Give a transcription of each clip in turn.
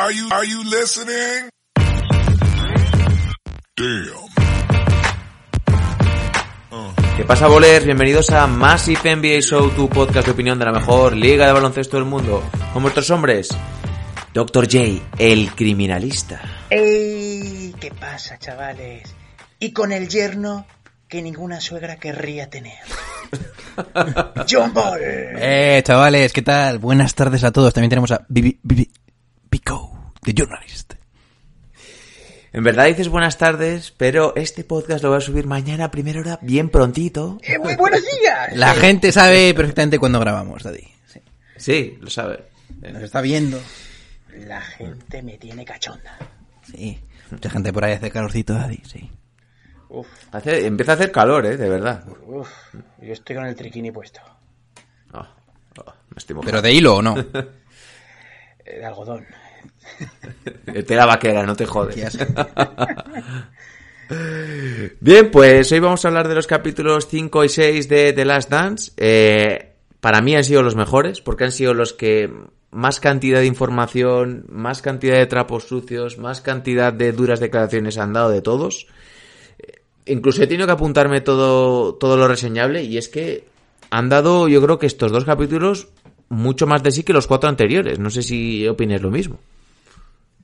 Are you, are you listening? Damn. ¿Qué pasa, bolers? Bienvenidos a Massive NBA Show, tu podcast de opinión de la mejor liga de baloncesto del mundo. Con vuestros hombres, Dr. J, el criminalista. ¡Ey! ¿Qué pasa, chavales? Y con el yerno que ninguna suegra querría tener. John Ball. Eh, chavales, ¿qué tal? Buenas tardes a todos. También tenemos a Bibi, Bibi, Pico, The Journalist. En verdad dices buenas tardes, pero este podcast lo voy a subir mañana a primera hora, bien prontito. Eh, muy buenos días. La gente sabe perfectamente cuándo grabamos, Daddy. Sí. Sí, lo sabe. Nos está viendo. La gente me tiene cachonda. Sí. Mucha gente por ahí hace calorcito, Daddy, sí. Uf, Hace- empieza a hacer calor, ¿eh? De verdad. uf. Yo estoy con el triquini puesto. Oh, oh, me estoy. ¿Pero de hilo o no? eh, De algodón. Tela vaquera, no te jodes. Bien, pues hoy vamos a hablar de los capítulos 5 y 6 de The Last Dance. Eh, para mí han sido los mejores, porque han sido los que más cantidad de información, más cantidad de trapos sucios, más cantidad de duras declaraciones han dado de todos. Eh, Incluso he tenido que apuntarme todo, todo lo reseñable y es que han dado, yo creo que estos dos capítulos mucho más de sí que los cuatro anteriores. No sé si opines lo mismo.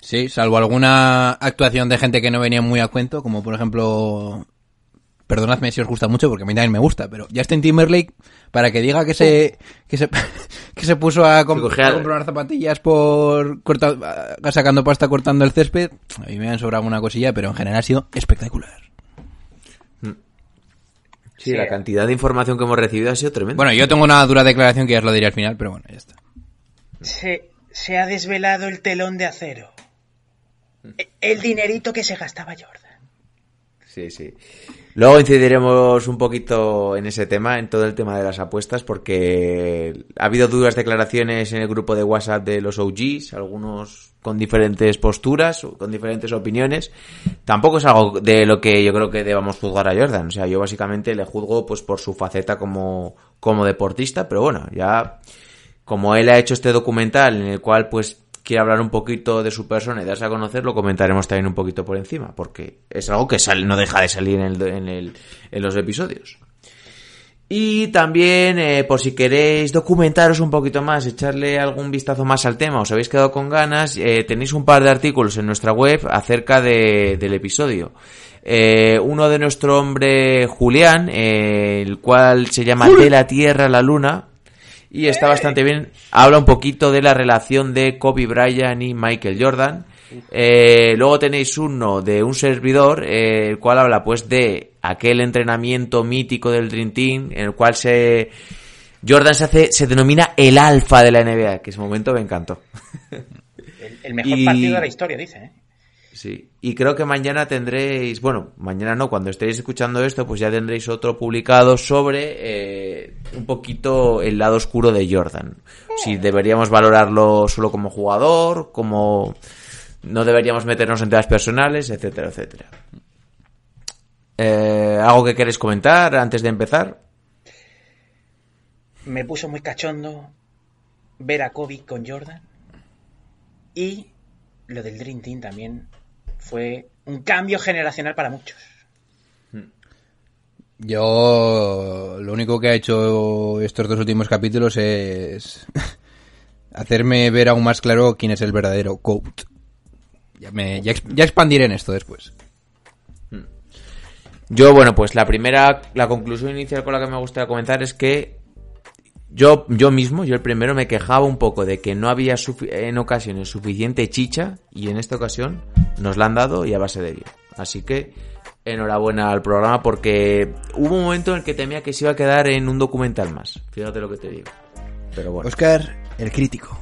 Sí, salvo alguna actuación de gente que no venía muy a cuento, como por ejemplo... Perdonadme si os gusta mucho, porque a mí también me gusta, pero Justin Timberlake, para que diga que se que se, que se puso a, comp- comprar zapatillas por corta- a- sacando pasta cortando el césped, a mí me han sobrado una cosilla, pero en general ha sido espectacular. Sí, Sí. la cantidad de información que hemos recibido ha sido tremenda. Bueno, yo tengo una dura declaración que ya os lo diré al final, pero bueno, ya está. Se, se ha desvelado el telón de acero. El dinerito que se gastaba Jordan. Sí, sí. Luego incidiremos un poquito en ese tema, en todo el tema de las apuestas, porque ha habido duras declaraciones en el grupo de WhatsApp de los OGs, algunos con diferentes posturas, con diferentes opiniones. Tampoco es algo de lo que yo creo que debamos juzgar a Jordan. O sea, yo básicamente le juzgo pues por su faceta como, como deportista, pero bueno, ya como él ha hecho este documental en el cual pues quiere hablar un poquito de su persona y darse a conocer, lo comentaremos también un poquito por encima, porque es algo que sale, no deja de salir en, el, en, el- en los episodios. Y también, eh, por si queréis documentaros un poquito más, echarle algún vistazo más al tema, os habéis quedado con ganas, eh, tenéis un par de artículos en nuestra web acerca de- del episodio. Eh, uno de nuestro hombre Julián, el cual se llama De la Tierra a la Luna, y está bastante bien. Habla un poquito de la relación de Kobe Bryant y Michael Jordan. Eh, luego tenéis uno de un servidor, eh, el cual habla pues de aquel entrenamiento mítico del Dream Team, en el cual se Jordan se hace, se denomina el alfa de la NBA, que ese momento me encantó. El, el mejor Y- partido de la historia, dice. ¿eh? Sí, y creo que mañana tendréis, bueno, mañana no, cuando estéis escuchando esto, pues ya tendréis otro publicado sobre eh, un poquito el lado oscuro de Jordan. Si deberíamos valorarlo solo como jugador, como no deberíamos meternos en temas personales, etcétera, etcétera. Eh, ¿Algo que queréis comentar antes de empezar? Me puso muy cachondo ver a Kobe con Jordan. Y lo del Dream Team también fue un cambio generacional para muchos. Yo lo único que ha hecho estos dos últimos capítulos es hacerme ver aún más claro quién es el verdadero GOAT. Ya, me, ya, ex- ya expandiré en esto después. Yo, bueno, pues la primera, la conclusión inicial con la que me gustaría comenzar es que yo, yo mismo, yo el primero, me quejaba un poco de que no había en ocasiones suficiente chicha y en esta ocasión nos la han dado y a base de bien. Así que enhorabuena al programa porque hubo un momento en el que temía que se iba a quedar en un documental más. Fíjate lo que te digo. Pero bueno. Oscar, el crítico.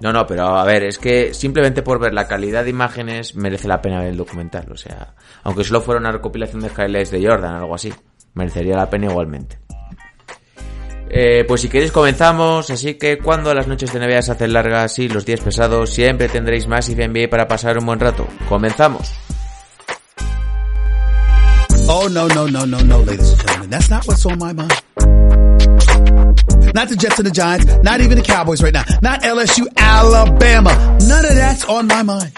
No, no, pero a ver, es que simplemente por ver la calidad de imágenes merece la pena ver el documental. O sea, aunque solo fuera una recopilación de highlights de Jordan, algo así, merecería la pena igualmente. Eh, pues si queréis comenzamos, así que cuando las noches de NBA se hacen largas y los días pesados, siempre tendréis más NBA para pasar un buen rato. Comenzamos. Oh, no, no, no, no, no, ladies and gentlemen. That's not what's on my mind. Not the Jets and the Giants, not even the Cowboys right now, not LSU, Alabama. None of that's on my mind.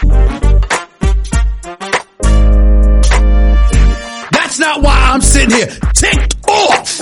That's not why I'm sitting here ticked off.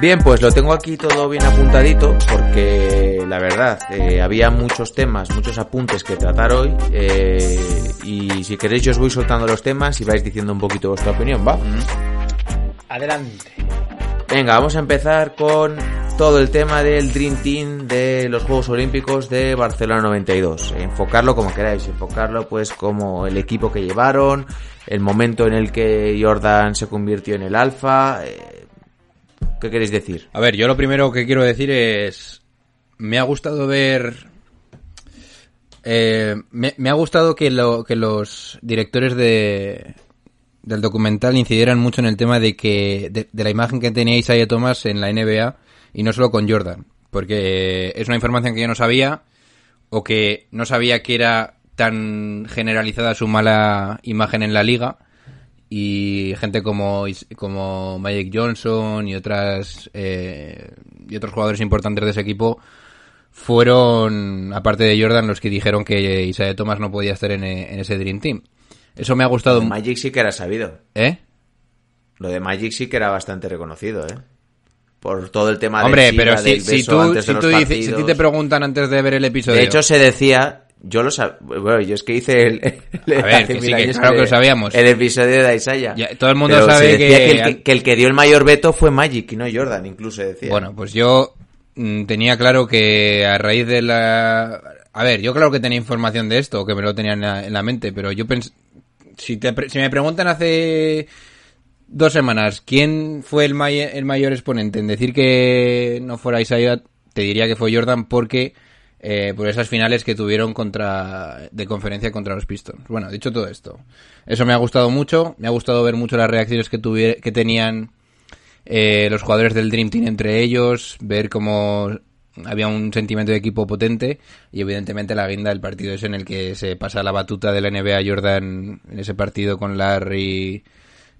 Bien, pues lo tengo aquí todo bien apuntadito porque la verdad eh, había muchos temas, muchos apuntes que tratar hoy eh, y si queréis yo os voy soltando los temas y vais diciendo un poquito vuestra opinión, ¿va? Adelante. Venga, vamos a empezar con todo el tema del Dream Team de los Juegos Olímpicos de Barcelona 92. Enfocarlo como queráis, enfocarlo pues como el equipo que llevaron, el momento en el que Jordan se convirtió en el alfa. ¿Qué queréis decir? A ver, yo lo primero que quiero decir es. Me ha gustado ver. eh, me, ha gustado que, lo, que los directores de, del documental incidieran mucho en el tema de que de, de la imagen que tenía Isaiah Thomas en la NBA y no solo con Jordan. Porque es una información que yo no sabía o que no sabía que era tan generalizada su mala imagen en la liga y gente como como Magic Johnson y otras eh, y otros jugadores importantes de ese equipo fueron aparte de Jordan los que dijeron que Isaiah Thomas no podía estar en, e- en ese Dream Team eso me ha gustado Lo de Magic sí que era sabido. ¿eh? Lo de Magic sí que era bastante reconocido, ¿eh? Por todo el tema hombre del pero SIDA, si, si tú, de si tú dices- te preguntan antes de ver el episodio De hecho, se decía, yo lo sabía, bueno, yo es que hice el, el- A ver, que sí, que claro que lo sabíamos. El episodio de Isaiah. Ya, todo el mundo Pero sabe que- el que, que el que dio el mayor veto fue Magic y no Jordan, incluso decía. Bueno, pues yo mm, tenía claro que a raíz de la... A ver, yo claro que tenía información de esto, que me lo tenía en la, en la mente, pero yo pens... Si, te si me preguntan hace dos semanas quién fue el, may- el mayor exponente en decir que no fuera Isaiah, te diría que fue Jordan porque eh, por esas finales que tuvieron contra de conferencia contra los Pistons. Bueno, dicho todo esto, eso me ha gustado mucho, me ha gustado ver mucho las reacciones que, tuvi- que tenían eh, los jugadores del Dream Team entre ellos, ver cómo había un sentimiento de equipo potente y evidentemente la guinda del partido es en el que se pasa la batuta de la NBA Jordan en ese partido con Larry,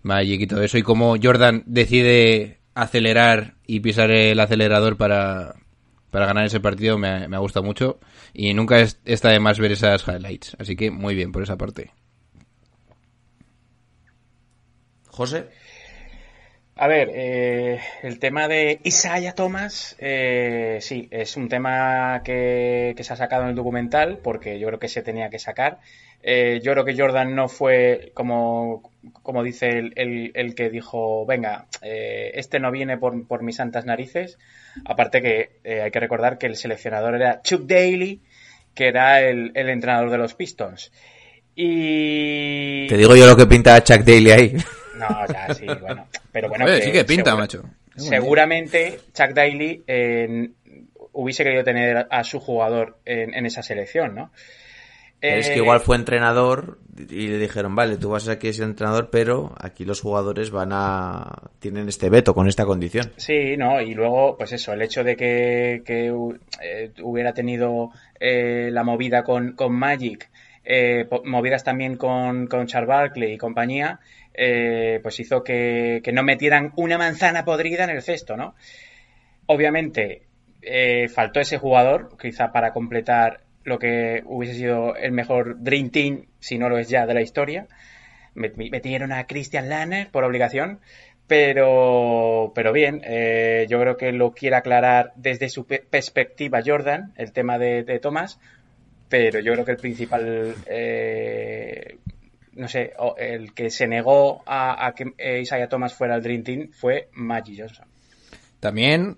Magic y todo eso y cómo Jordan decide acelerar y pisar el acelerador para, para ganar ese partido me, me ha gustado mucho y nunca es- está de más ver esas highlights, así que muy bien por esa parte. José, A ver, eh, el tema de Isaiah Thomas, eh, sí, es un tema que se ha sacado en el documental porque yo creo que se tenía que sacar. Eh, yo creo que Jordan no fue, como, como dice el, el- el que dijo, venga, eh, este no viene por, por mis santas narices. Aparte que eh, hay que recordar que el seleccionador era Chuck Daly, que era el, el entrenador de los Pistons. Y... te digo yo lo que pinta Chuck Daly ahí. No, ya, sí, bueno. Pero bueno, Oye, sí que pinta, segura- macho. Seguramente Chuck Daly eh, hubiese querido tener a su jugador en, en esa selección, ¿no? Es Eh, que igual fue entrenador y le dijeron, vale, tú vas aquí a ser entrenador, pero aquí los jugadores van a... tienen este veto con esta condición. Sí, ¿no? Y luego, pues eso, el hecho de que, que, eh, hubiera tenido eh, la movida con, con Magic, eh, movidas también con, con Charles Barkley y compañía, eh, pues hizo que, que no metieran una manzana podrida en el cesto, ¿no? Obviamente, eh, faltó ese jugador, quizá para completar lo que hubiese sido el mejor Dream Team, si no lo es ya, de la historia. Met- Metieron a Christian Lanner por obligación, pero, pero bien, eh, yo creo que lo quiere aclarar desde su pe- perspectiva Jordan, el tema de, de Thomas, pero yo creo que el principal, eh, no sé, el que se negó a, a que Isaiah Thomas fuera el Dream Team fue Magic Johnson. También,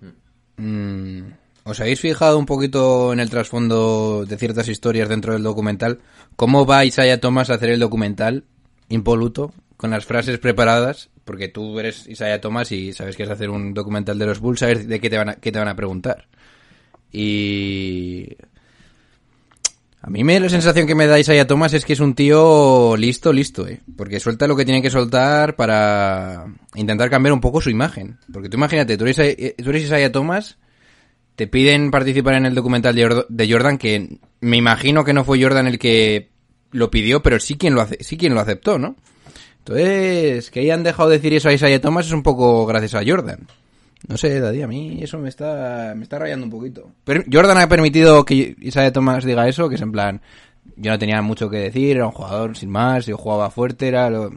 mm, ¿os habéis fijado un poquito en el trasfondo de ciertas historias dentro del documental? ¿Cómo va Isaiah Thomas a hacer el documental impoluto? con las frases preparadas, porque tú eres Isaiah Thomas y sabes que es hacer un documental de los Bulls, sabes de qué te van a, qué te van a preguntar. Y a mí me, la sensación que me da Isaiah Thomas es que es un tío listo, listo, ¿eh? Porque suelta lo que tiene que soltar para intentar cambiar un poco su imagen. Porque tú imagínate, tú eres, eh, tú eres Isaiah Thomas, te piden participar en el documental de Jordan- que me imagino que no fue Jordan el que lo pidió, pero sí quien lo, ace- sí quien lo aceptó, ¿no? Entonces, que hayan dejado de decir eso a Isaiah Thomas es un poco gracias a Jordan. No sé, Daddy, a mí eso me está, me está rayando un poquito. Pero Jordan ha permitido que Isaiah Thomas diga eso, que es en plan, yo no tenía mucho que decir, era un jugador sin más, yo jugaba fuerte, era lo...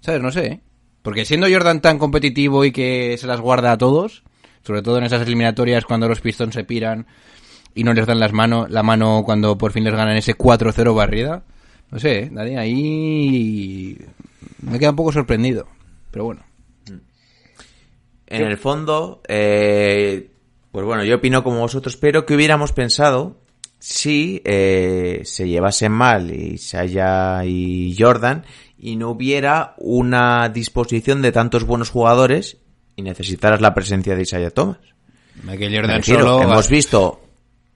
¿Sabes? No sé. ¿eh? Porque siendo Jordan tan competitivo y que se las guarda a todos, sobre todo en esas eliminatorias cuando los Pistons se piran y no les dan las manos, la mano cuando por fin les ganan ese 4-0 barrida, no sé, ¿eh? Daddy, ahí me queda un poco sorprendido. Pero bueno. En el fondo, eh, pues bueno, yo opino como vosotros, pero que hubiéramos pensado si eh, se llevasen mal Isaiah y Jordan y no hubiera una disposición de tantos buenos jugadores y necesitaras la presencia de Isaiah Thomas. Michael Jordan refiero, solo... hemos visto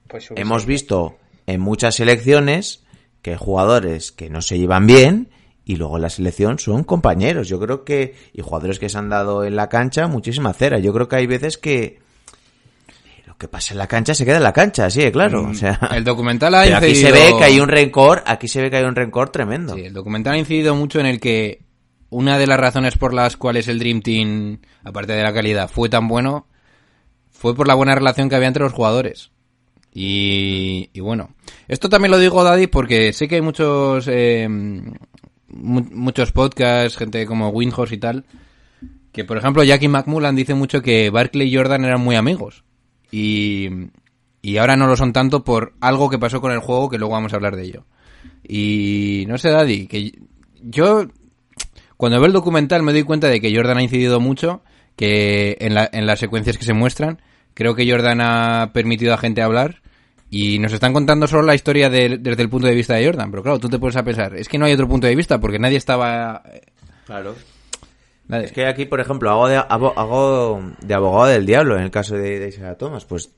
Pues hemos visto en muchas selecciones que hay jugadores que no se llevan bien y luego en la selección son compañeros. Yo creo que, y jugadores que se han dado en la cancha muchísima cera. Yo creo que hay veces que lo que pasa en la cancha se queda en la cancha, sí, claro. O sea, Mm, El documental ha pero aquí se incidido- ve que hay un rencor, aquí se ve que hay un rencor tremendo. Sí, el documental ha incidido mucho en el que una de las razones por las cuales el Dream Team, aparte de la calidad, fue tan bueno, fue por la buena relación que había entre los jugadores. Y, y bueno, esto también lo digo, Daddy, porque sé que hay muchos, eh, mu- muchos podcasts, gente como Windhorse y tal, que por ejemplo Jackie McMullan dice mucho que Barkley y Jordan eran muy amigos. Y, y ahora no lo son tanto por algo que pasó con el juego, que luego vamos a hablar de ello. Y no sé, Daddy, que yo cuando veo el documental me doy cuenta de que Jordan ha incidido mucho, que en, la- en las secuencias que se muestran, creo que Jordan ha permitido a gente hablar y nos están contando solo la historia de- desde el punto de vista de Jordan. Pero claro, tú te puedes a pensar, es que no hay otro punto de vista porque nadie estaba... Claro. nadie- Es que aquí, por ejemplo, hago de, abo- hago de abogado del diablo en el caso de, de Isaiah Thomas. Pues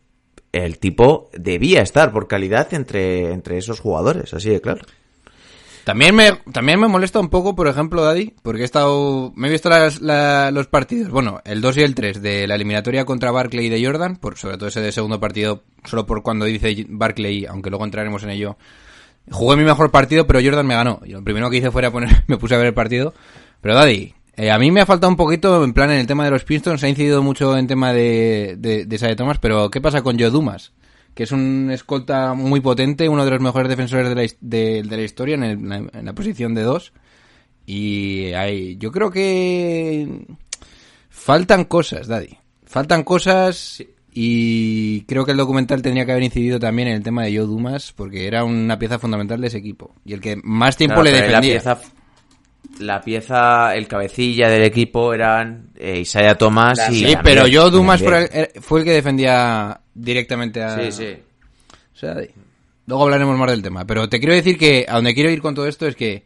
el tipo debía estar por calidad entre, entre esos jugadores, así de claro. También me, también me molesta un poco, por ejemplo, Daddy, porque he estado, me he visto las- la- los partidos, bueno, el 2 y el 3 de la eliminatoria contra Barclay y de Jordan, por, sobre todo ese de segundo partido, solo por cuando dice Barclay, aunque luego entraremos en ello. Jugué mi mejor partido, pero Jordan me ganó. Y lo primero que hice fue poner, me puse a ver el partido. Pero Daddy, eh, a mí me ha faltado un poquito, en plan, en el tema de los Pistons, ha incidido mucho en tema de, de, de Thomas, pero ¿qué pasa con Joe Dumas? Que es un escolta muy potente, uno de los mejores defensores de la, de, de la historia en, el- en la posición de dos. Y hay, yo creo que faltan cosas, Daddy. Faltan cosas y creo que el documental tendría que haber incidido también en el tema de Joe Dumas porque era una pieza fundamental de ese equipo y el que más tiempo Claro, le defendía. Pieza, la pieza, el cabecilla del equipo eran eh, Isaiah Thomas Claro, y... Sí, también- pero Joe Dumas fue el, fue el que defendía directamente a... Sí, sí. O sea, luego hablaremos más del tema. Pero te quiero decir que a donde quiero ir con todo esto es que.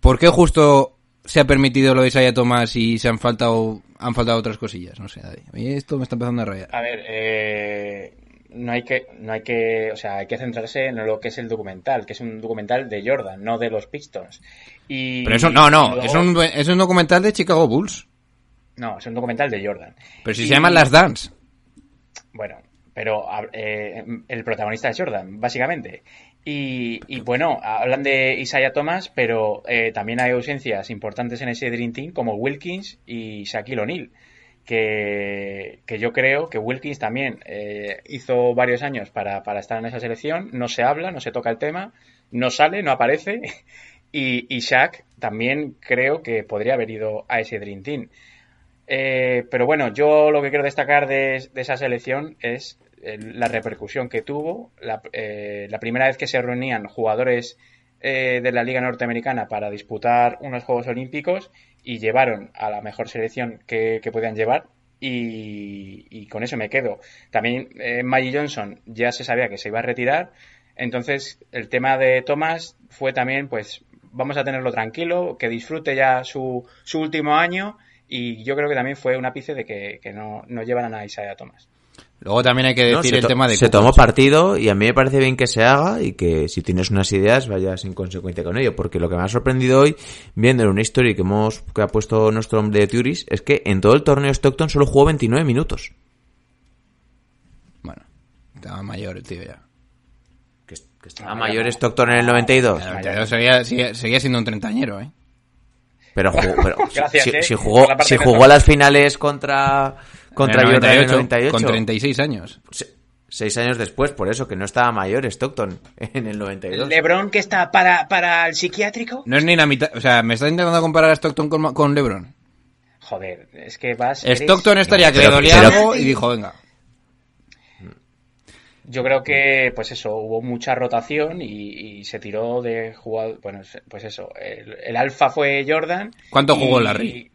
¿Por qué justo se ha permitido lo de Isaiah Thomas y se han faltado, han faltado otras cosillas? No sé, Daddy. A mí esto me está empezando a rayar. A ver, eh, no hay que, no hay que, o sea, hay que centrarse en lo que es el documental, que es un documental de Jordan, no de los Pistons. Y Pero eso, no, no, luego- es, un, es un documental de Chicago Bulls. no, es un documental de Jordan. Pero si Y- se llaman Las Dance. Bueno, pero eh, el protagonista es Jordan, básicamente. Y, y bueno, hablan de Isaiah Thomas, pero eh, también hay ausencias importantes en ese Dream Team, como Wilkins y Shaquille O'Neal. Que, yo creo que Wilkins también eh, hizo varios años para, para estar en esa selección. No se habla, no se toca el tema, no sale, no aparece. Y, y Shaq también creo que podría haber ido a ese Dream Team. Eh, pero bueno, yo lo que quiero destacar de, de esa selección es eh, la repercusión que tuvo. La, eh, la primera vez que se reunían jugadores eh, de la Liga Norteamericana para disputar unos Juegos Olímpicos y llevaron a la mejor selección que, que podían llevar. Y, y con eso me quedo. También eh, Maggie Johnson ya se sabía que se iba a retirar. Entonces, el tema de Thomas fue también, pues, vamos a tenerlo tranquilo, que disfrute ya su, su último año y yo creo que también fue un ápice de que, que no, no llevaran a Isaiah Thomas. Luego también hay que No, decir se el tema de se Kukoc. tomó partido y a mí me parece bien que se haga y que si tienes unas ideas vayas en consecuencia con ello. Porque lo que me ha sorprendido hoy, viendo en una historia que hemos que ha puesto nuestro hombre de Turis, es que en todo el torneo Stockton solo jugó 29 minutos. Bueno, estaba mayor el tío ya. Que, que estaba mayor Stockton en el 92. El 92 seguía, seguía, seguía siendo un treintañero, ¿eh? Pero, jugó, pero Gracias, si, eh, si jugó, la si jugó toca. las finales contra, contra En el Jordan en el 98. Con 36 años. Se- Seis años después, por eso, que no estaba mayor Stockton en el 92. LeBron que está para, para el psiquiátrico. No es ni la mitad... O sea, ¿me estás intentando comparar a Stockton con, con LeBron? Joder, es que vas. eres- Stockton estaría que le dolía algo y dijo, venga. Yo creo que, pues eso, hubo mucha rotación y, y se tiró de jugador. Bueno, pues eso, el, el alfa fue Jordan. ¿Cuánto y- jugó Larry?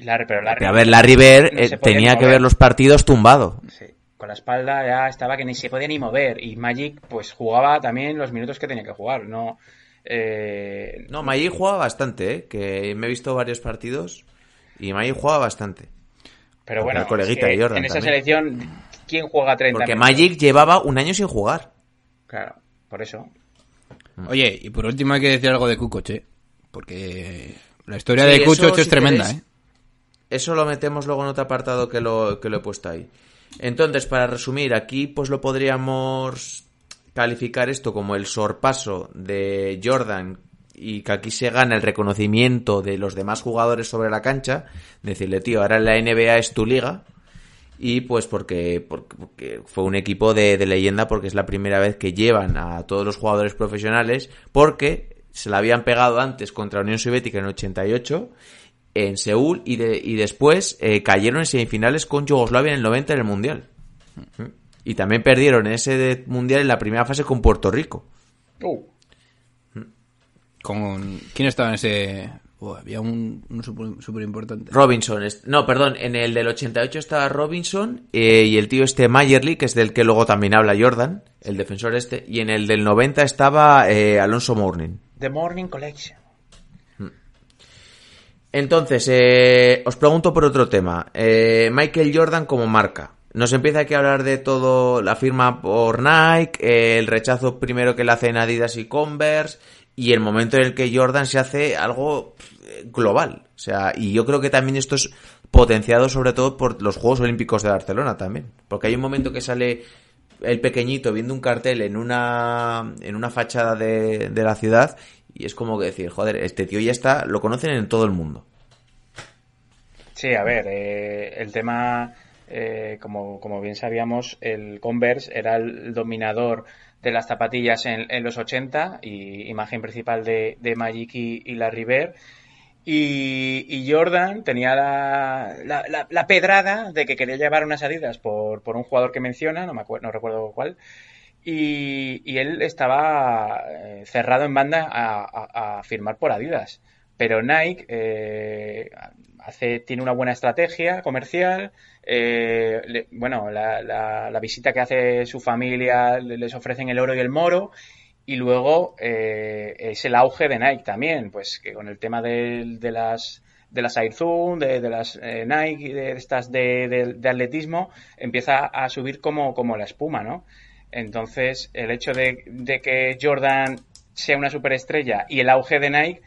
Larry, pero Larry. A ver, Larry Bird no eh, tenía que ver los partidos tumbado. Sí, con la espalda ya estaba que ni se podía ni mover. Y Magic, pues jugaba también los minutos que tenía que jugar. No. eh, No, Magic jugaba bastante, ¿eh? Que me he visto varios partidos y Magic jugaba bastante. pero bueno, coleguita es que Jordan en esa también. selección, ¿quién juega 30 Porque minutos? Magic llevaba un año sin jugar. Claro, por eso. Oye, y por último hay que decir algo de Kukoc, ¿eh? Porque la historia Sí, de Kukoc es si tremenda, queréis, ¿eh? Eso lo metemos luego en otro apartado que lo, que lo he puesto ahí. Entonces, para resumir, aquí pues lo podríamos calificar esto como el sorpaso de Jordan y que aquí se gana el reconocimiento de los demás jugadores sobre la cancha. Decirle, tío, ahora la NBA es tu liga. Y pues porque, porque, fue un equipo de, de leyenda porque es la primera vez que llevan a todos los jugadores profesionales porque se la habían pegado antes contra Unión Soviética en el 88 en Seúl y, de- y después eh, cayeron en semifinales con Yugoslavia en el 90 en el Mundial. Y también perdieron ese de- Mundial en la primera fase con Puerto Rico. Uh, Con... ¿Quién estaba en ese...? Oh, había un, uno súper importante. Robinson, no, perdón, en el del 88 estaba Robinson eh, y el tío este Mayerly, que es del que luego también habla Jordan, el defensor este, y en el del 90 estaba eh, Alonso Mourning. The Morning Collection. Entonces, eh, os pregunto por otro tema. Eh, Michael Jordan como marca. Nos empieza aquí a hablar de todo, la firma por Nike, eh, el rechazo primero que le hacen Adidas y Converse, y el momento en el que Jordan se hace algo eh, global. O sea, y yo creo que también esto es potenciado sobre todo por los Juegos Olímpicos de Barcelona también. Porque hay un momento que sale el pequeñito viendo un cartel en una, en una fachada de, de la ciudad y es como que decir, joder, este tío ya está, lo conocen en todo el mundo. Sí, a ver, eh, el tema, eh, como, como bien sabíamos, el Converse era el dominador de las zapatillas en, los 80 y imagen principal de, de Magic y, Bird. Y, y Jordan tenía la, la, la- la pedrada de que quería llevar unas Adidas por, por un jugador que menciona, no me acuerdo, no recuerdo cuál, y, él estaba eh, cerrado en banda a, a- firmar por Adidas. Pero Nike eh, hace, tiene una buena estrategia comercial. eh, le- bueno, la, la- la visita que hace su familia le- les ofrecen el oro y el moro. Y luego eh, es el auge de Nike también, pues que con el tema de, las de las Air Zoom, de, las eh, Nike, de estas de, de- de atletismo, empieza a subir como, como la espuma, ¿no? Entonces, el hecho de, de que Jordan sea una superestrella y el auge de Nike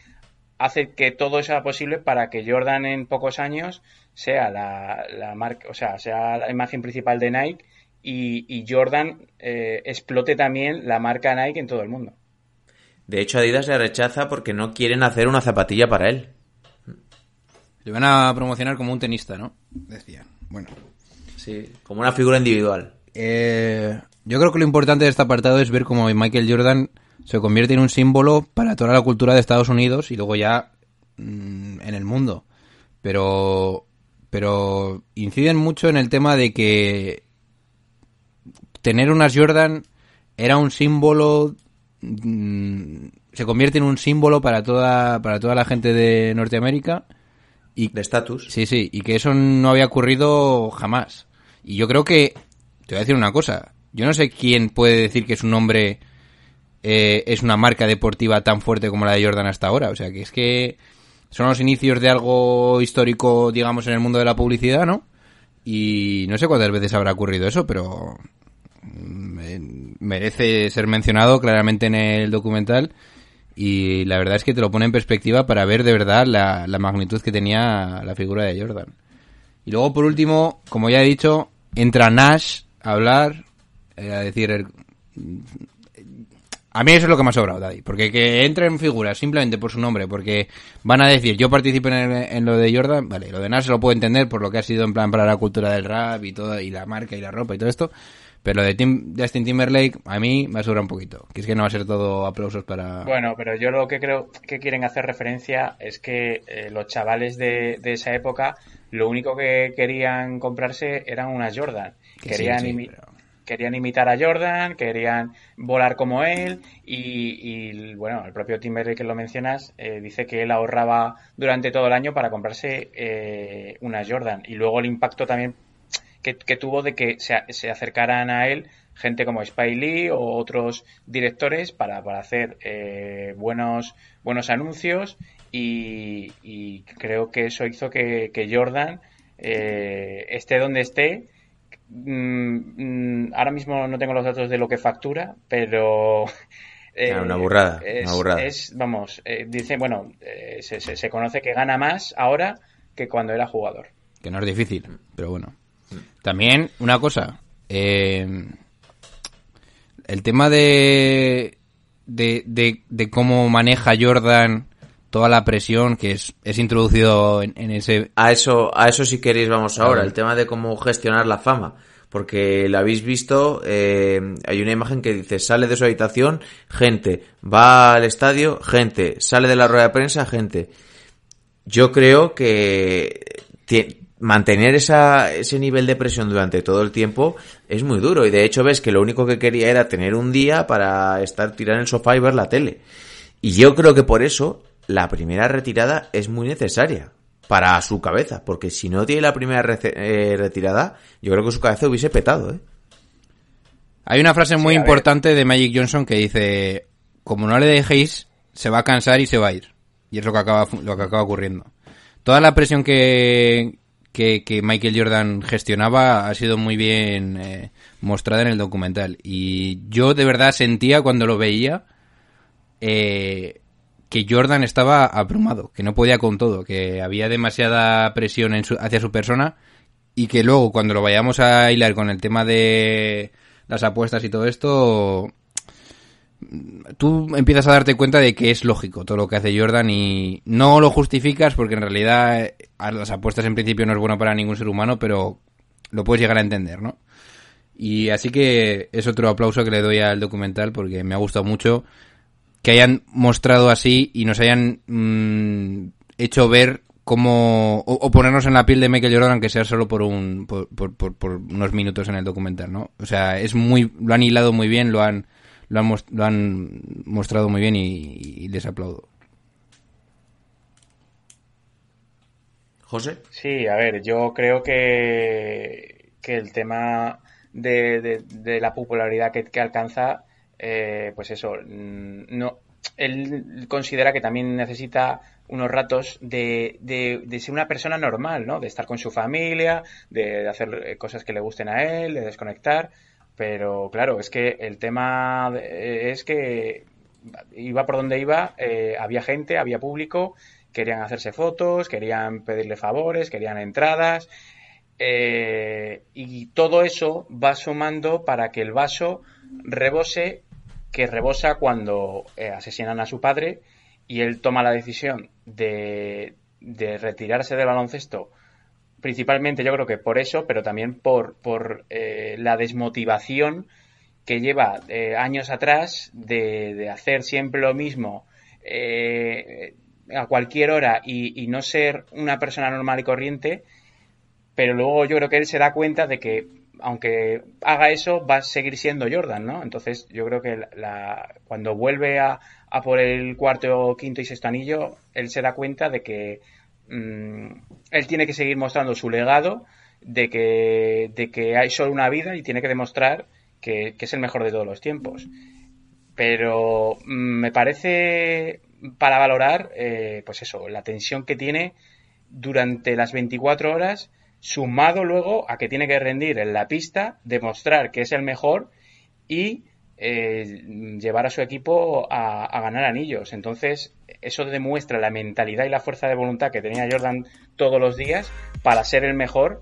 hace que todo sea posible para que Jordan en pocos años sea la, la marca, o sea, sea la imagen principal de Nike y, y Jordan eh, explote también la marca Nike en todo el mundo. De hecho, Adidas le rechaza porque no quieren hacer una zapatilla para él. Le van a promocionar como un tenista, ¿no? Decían. Bueno. Sí, como una figura individual. Eh, yo creo que lo importante de este apartado es ver cómo Michael Jordan se convierte en un símbolo para toda la cultura de Estados Unidos y luego ya mm, en el mundo. Pero, pero inciden mucho en el tema de que tener unas Jordan era un símbolo, mm, se convierte en un símbolo para toda, para toda la gente de Norteamérica. Y De estatus. Sí, sí, y que eso no había ocurrido jamás. Y yo creo que, te voy a decir una cosa, yo no sé quién puede decir que es un hombre eh, es una marca deportiva tan fuerte como la de Jordan hasta ahora. O sea, que es que son los inicios de algo histórico, digamos, en el mundo de la publicidad, ¿no? Y no sé cuántas veces habrá ocurrido eso, pero mm, merece ser mencionado claramente en el documental y la verdad es que te lo pone en perspectiva para ver de verdad la, magnitud que tenía la figura de Jordan. Y luego, por último, como ya he dicho, entra Nash a hablar, eh, a decir... el- a mí eso es lo que me ha sobrado, Daddy. Porque que entren figuras simplemente por su nombre, porque van a decir, yo participo en, el- en lo de Jordan, vale, lo de Nash lo puedo entender por lo que ha sido en plan para la cultura del rap y todo, y la marca y la ropa y todo esto. Pero lo de Tim, Justin Timberlake, a mí me ha sobrado un poquito. Que es que no va a ser todo aplausos para... Bueno, pero yo lo que creo que quieren hacer referencia es que eh, los chavales de, de esa época lo único que querían comprarse eran unas Jordan. Que Querían, sí, sí, imi- pero- querían imitar a Jordan, querían volar como él y, bueno, el propio Timberlake que lo mencionas eh, dice que él ahorraba durante todo el año para comprarse eh, unas Jordan y luego el impacto también que, tuvo de que se, acercaran a él gente como Spike Lee o otros directores para, para hacer eh, buenos, buenos anuncios y, creo que eso hizo que, Jordan esté donde esté. Mm, mm, ahora mismo no tengo los datos de lo que factura, pero... eh, Ah, una burrada, es, una burrada. es, vamos, eh, dice, bueno, eh, se, se- se conoce que gana más ahora que cuando era jugador. Que no es difícil, pero bueno. También, una cosa. eh, el tema de, de, de, de cómo maneja Jordan toda la presión que es, es introducido en, en ese... A eso, a eso si queréis vamos ahora, el tema de cómo gestionar la fama. Porque lo habéis visto, eh, hay una imagen que dice, sale de su habitación, gente, va al estadio, gente, sale de la rueda de prensa, gente. Yo creo que mantener esa, ese nivel de presión durante todo el tiempo es muy duro. Y de hecho ves que lo único que quería era tener un día para estar tirado en el sofá y ver la tele. Y yo creo que por eso la primera retirada es muy necesaria para su cabeza. Porque si no tiene la primera eh, retirada, yo creo que su cabeza hubiese petado, ¿eh? Hay una frase muy importante de Magic Johnson que dice, como no le dejéis, se va a cansar y se va a ir. Y es lo que acaba, lo que acaba ocurriendo. Toda la presión que, que, que Michael Jordan gestionaba ha sido muy bien eh, mostrada en el documental. Y yo de verdad sentía cuando lo veía eh, que Jordan estaba abrumado, que no podía con todo, que había demasiada presión en su- hacia su persona y que luego cuando lo vayamos a hilar con el tema de las apuestas y todo esto, tú empiezas a darte cuenta de que es lógico todo lo que hace Jordan y no lo justificas porque en realidad las apuestas en principio no es bueno para ningún ser humano, pero lo puedes llegar a entender, ¿no? Y así que es otro aplauso que le doy al documental porque me ha gustado mucho que hayan mostrado así y nos hayan mm, hecho ver cómo o, o ponernos en la piel de Michael Jordan aunque sea solo por un por, por, por- por unos minutos en el documental, ¿no? O sea, es muy lo han hilado muy bien, lo han lo han, lo han mostrado muy bien y, y les aplaudo. José. Sí, a ver, yo creo que, que el tema de, de- de la popularidad que, que alcanza, eh, pues eso, mm, no, él considera que también necesita unos ratos de, de- de ser una persona normal, ¿no? De estar con su familia, de, hacer eh, cosas que le gusten a él, de desconectar. Pero claro, es que el tema de- es que iba por donde iba, eh, había gente, había público, querían hacerse fotos, querían pedirle favores, querían entradas. eh, y todo eso va sumando para que el vaso rebose, que rebosa cuando eh, asesinan a su padre y él toma la decisión de, de retirarse del baloncesto principalmente yo creo que por eso, pero también por, por eh, la desmotivación que lleva eh, años atrás de, de hacer siempre lo mismo a cualquier hora y, y no ser una persona normal y corriente, pero luego yo creo que él se da cuenta de que aunque haga eso va a seguir siendo Jordan, ¿no? Entonces yo creo que la, cuando vuelve a, a por el cuarto, quinto y sexto anillo, él se da cuenta de que mm, él tiene que seguir mostrando su legado de que, hay solo una vida y tiene que demostrar que, que es el mejor de todos los tiempos. pero mm, me parece para valorar, eh, pues eso, la tensión que tiene durante las 24 horas, sumado luego a que tiene que rendir en la pista, demostrar que es el mejor y eh, llevar a su equipo a, ganar anillos. Entonces, eso demuestra la mentalidad y la fuerza de voluntad que tenía Jordan todos los días para ser el mejor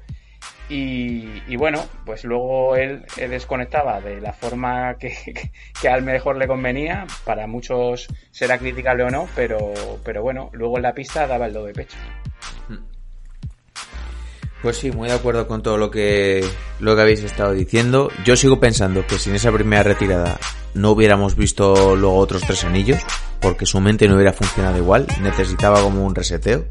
y, bueno, pues luego él, desconectaba de la forma que, al mejor le convenía. Para muchos será criticable o no, pero, bueno, luego en la pista daba el do de pecho. Pues sí, muy de acuerdo con todo lo que, lo que habéis estado diciendo. Yo sigo pensando que sin esa primera retirada no hubiéramos visto luego otros tres anillos, porque su mente no hubiera funcionado igual, necesitaba como un reseteo.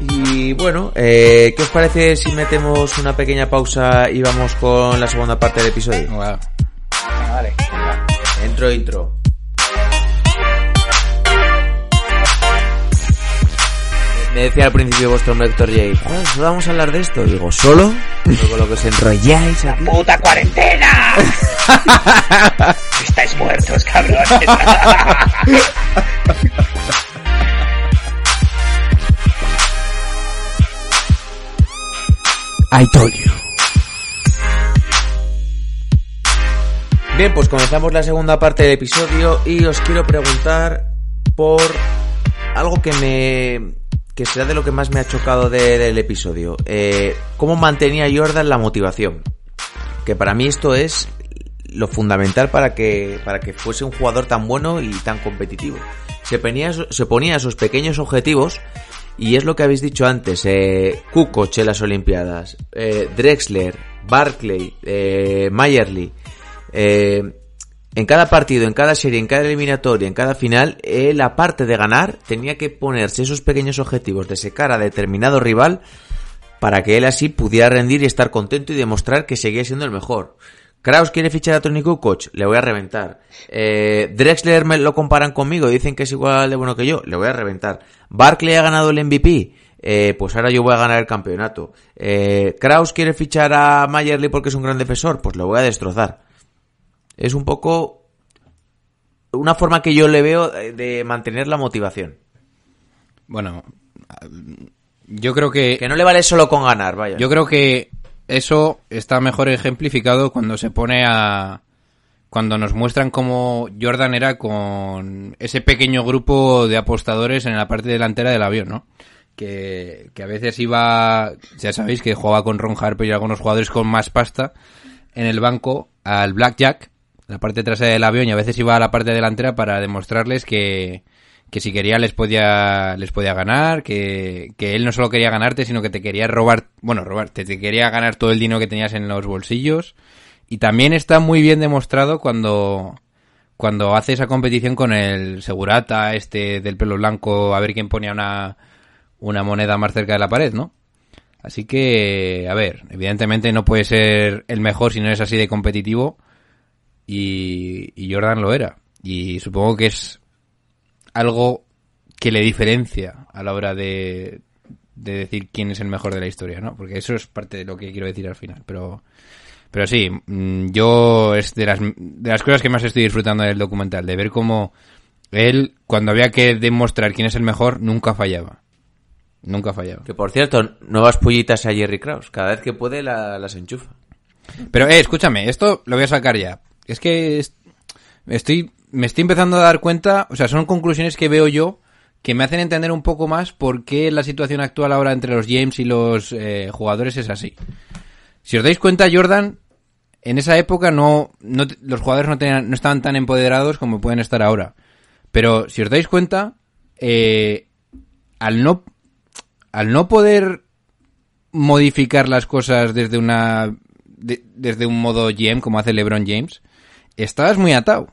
Y bueno, eh, ¿qué os parece si metemos una pequeña pausa y vamos con la segunda parte del episodio? Wow. Vale. Intro, intro. Me decía al principio vuestro hombre Héctor J, ¿solo vamos a hablar de esto? Digo, ¿solo? Con lo que os enrolláis aquí. ¡Puta cuarentena! Estáis muertos, cabrones. I told you. Bien, pues comenzamos la segunda parte del episodio y os quiero preguntar por algo que me que será de lo que más me ha chocado de, del episodio. Eh, ¿Cómo mantenía Jordan la motivación? Que para mí esto es lo fundamental para que, para que fuese un jugador tan bueno y tan competitivo. Se ponía, se ponía esos pequeños objetivos y es lo que habéis dicho antes, eh, Kukoc en las Olimpiadas, eh, Drexler, Barclay, eh, Mayerly, eh, en cada partido, en cada serie, en cada eliminatoria, en cada final, él aparte de ganar, tenía que ponerse esos pequeños objetivos de secar a determinado rival para que él así pudiera rendir y estar contento y demostrar que seguía siendo el mejor. Kraus quiere fichar a Tony Kukoc, le voy a reventar. Eh, Drexler lo comparan conmigo, dicen que es igual de bueno que yo, le voy a reventar. Barkley ha ganado el MVP, eh, pues ahora yo voy a ganar el campeonato. Eh, Kraus quiere fichar a Mayerly porque es un gran defensor, pues lo voy a destrozar. Es un poco una forma que yo le veo de mantener la motivación. Bueno, yo creo que... Que no le vale solo con ganar, vaya. Yo creo que eso está mejor ejemplificado cuando se pone a... Cuando nos muestran cómo Jordan era con ese pequeño grupo de apostadores en la parte delantera del avión, ¿no? Que, que a veces iba, ya sabéis que jugaba con Ron Harper y algunos jugadores con más pasta en el banco al Blackjack, la parte trasera del avión, y a veces iba a la parte delantera para demostrarles que, que si quería les podía les podía ganar, que, que él no solo quería ganarte, sino que te quería robar, bueno, robar, te, te quería ganar todo el dinero que tenías en los bolsillos. Y también está muy bien demostrado cuando cuando hace esa competición con el segurata este del pelo blanco a ver quién ponía una una moneda más cerca de la pared, ¿no? Así que, a ver, evidentemente no puede ser el mejor si no es así de competitivo y, y Jordan lo era. Y supongo que es algo que le diferencia a la hora de, de decir quién es el mejor de la historia, ¿no? Porque eso es parte de lo que quiero decir al final. Pero, pero sí, mm, yo es de las, de las cosas que más estoy disfrutando del documental, de ver cómo él, cuando había que demostrar quién es el mejor, nunca fallaba. Nunca fallaba. Que por cierto, nuevas pullitas a Jerry Krause. Cada vez que puede la- las enchufa. Pero, eh, escúchame, esto lo voy a sacar ya. Es que es- estoy, me estoy empezando a dar cuenta, o sea, son conclusiones que veo yo que me hacen entender un poco más por qué la situación actual ahora entre los James y los eh, jugadores es así. Si os dais cuenta, Jordan, en esa época no, los jugadores no, tenían, no estaban tan empoderados como pueden estar ahora. Pero si os dais cuenta, eh, al no, al no poder modificar las cosas desde una de- desde un modo GM como hace LeBron James, estabas muy atado.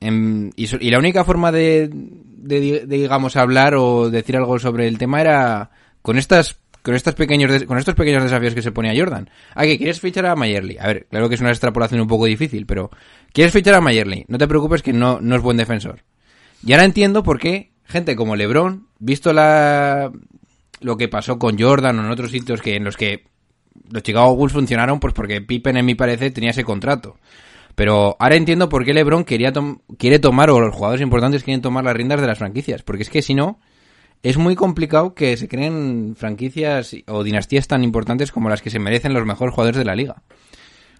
En- y, y la única forma de, de, di- de, digamos hablar o decir algo sobre el tema era con estas con estos pequeños con estos pequeños desafíos que se ponía Jordan. Ah, que quieres fichar a Mayerly. A ver, claro que es una extrapolación un poco difícil, pero quieres fichar a Mayerly. No te preocupes que no, no es buen defensor. Y ahora entiendo por qué gente como LeBron, visto la lo que pasó con Jordan o en otros sitios que en los que los Chicago Bulls funcionaron, pues porque Pippen, en mi parecer, tenía ese contrato. Pero ahora entiendo por qué LeBron quería tom- quiere tomar, o los jugadores importantes quieren tomar las riendas de las franquicias. Porque es que si no, es muy complicado que se creen franquicias o dinastías tan importantes como las que se merecen los mejores jugadores de la liga.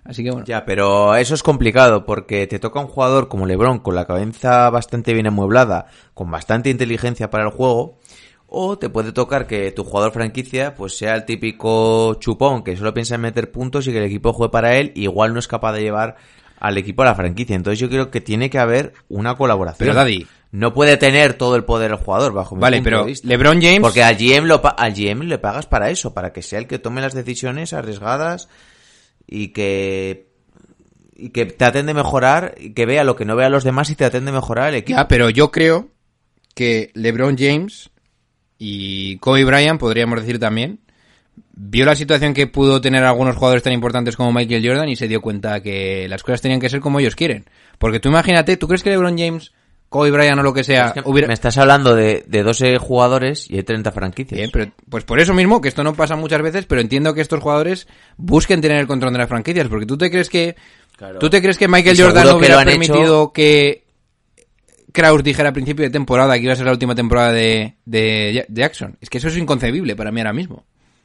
Así que bueno. Ya, pero eso es complicado porque te toca un jugador como LeBron con la cabeza bastante bien amueblada, con bastante inteligencia para el juego, o te puede tocar que tu jugador franquicia pues sea el típico chupón que solo piensa en meter puntos y que el equipo juegue para él, y igual no es capaz de llevar al equipo a la franquicia. Entonces yo creo que tiene que haber una colaboración. Pero, Daddy- no puede tener todo el poder el jugador bajo mi Vale, punto pero de vista. LeBron James- porque al GM lo al GM le pagas para eso, para que sea el que tome las decisiones arriesgadas y que y que traten de mejorar y que vea lo que no vea los demás y traten de mejorar el equipo. Ya, pero yo creo que LeBron James y Kobe Bryant, podríamos decir también, vio la situación que pudo tener algunos jugadores tan importantes como Michael Jordan y se dio cuenta que las cosas tenían que ser como ellos quieren. Porque tú imagínate, ¿tú crees que LeBron James, Kobe Bryant o lo que sea, Es que hubiera... Me estás hablando de, de 12 jugadores y hay 30 franquicias. Bien, pero pues por eso mismo, que esto no pasa muchas veces, pero entiendo que estos jugadores busquen tener el control de las franquicias, porque tú te crees que Claro. tú te crees que Michael Jordan no hubiera permitido hecho- que Kraus dijera a principio de temporada que iba a ser la última temporada de, de Ja- Jackson. Es que eso es inconcebible para mí ahora mismo.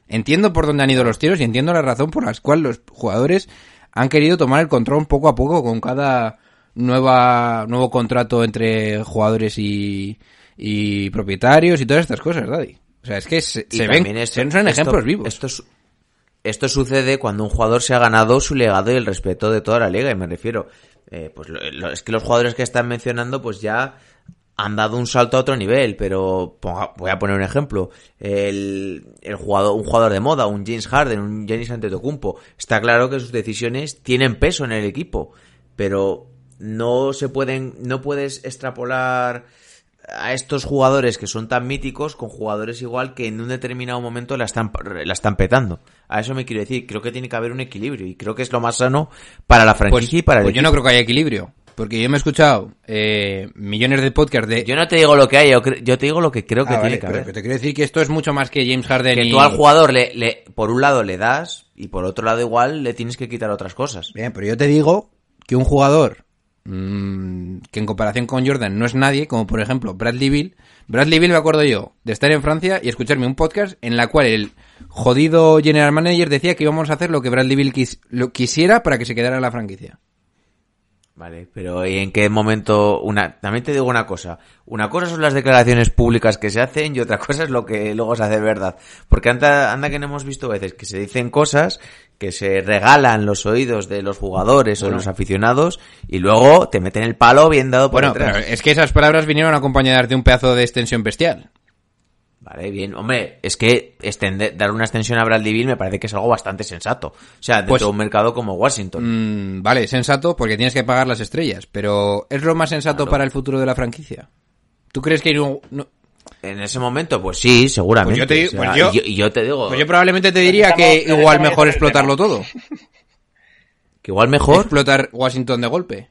Entiendo por dónde han ido los tiros y entiendo la razón por la cual los jugadores han querido tomar el control poco a poco con cada nueva nuevo contrato entre jugadores y, y propietarios y todas estas cosas, Daddy. O sea, es que se, ven, esto- son, esto- ejemplos vivos. Esto, es- esto sucede cuando un jugador se ha ganado su legado y el respeto de toda la liga, y me refiero, eh, pues lo- lo- es que los jugadores que están mencionando, pues ya han dado un salto a otro nivel, pero ponga- voy a poner un ejemplo, el, el jugador, un jugador de moda, un James Harden, un Giannis Antetokounmpo, está claro que sus decisiones tienen peso en el equipo, pero no se pueden, no puedes extrapolar a estos jugadores que son tan míticos con jugadores igual que en un determinado momento la están, la están petando. A eso me quiero decir, creo que tiene que haber un equilibrio y creo que es lo más sano para la franquicia y para el pues yo no creo que haya equilibrio. Porque yo me he escuchado eh, millones de podcasts de... Yo no te digo lo que hay, yo, te digo lo que creo que Ah, tiene vale, que pero haber. que te quiero decir que esto es mucho más que James Harden Que y... tú al jugador le, le, por un lado le das y por otro lado igual le tienes que quitar otras cosas. Bien, pero yo te digo que un jugador mm, que en comparación con Jordan no es nadie, como por ejemplo Bradley Bill. Bradley Bill me acuerdo yo de estar en Francia y escucharme un podcast en la cual el jodido general manager decía que íbamos a hacer lo que Bradley Bill quis- lo quisiera para que se quedara en la franquicia. Vale, pero ¿y en qué momento? Una, también te digo una cosa. Una cosa son las declaraciones públicas que se hacen y otra cosa es lo que luego se hace verdad. Porque anda, anda que no hemos visto veces que se dicen cosas que se regalan los oídos de los jugadores o de los aficionados y luego te meten el palo bien dado por Bueno, detrás. pero es que esas palabras vinieron acompañadas de un pedazo de extensión bestial. Vale, bien. Hombre, es que extender, dar una extensión a Bradley Bill me parece que es algo bastante sensato. O sea, dentro Pues- de un mercado como Washington. Mm, vale, sensato porque tienes que pagar las estrellas, pero ¿es lo más sensato Claro. para el futuro de la franquicia? ¿Tú crees que no- no- En ese momento, pues sí, seguramente. Pues yo te digo- O sea, pues yo- y yo, y yo te digo Pues yo probablemente te diría Estamos- que igual mejor explotarlo todo. que igual mejor. Explotar Washington de golpe.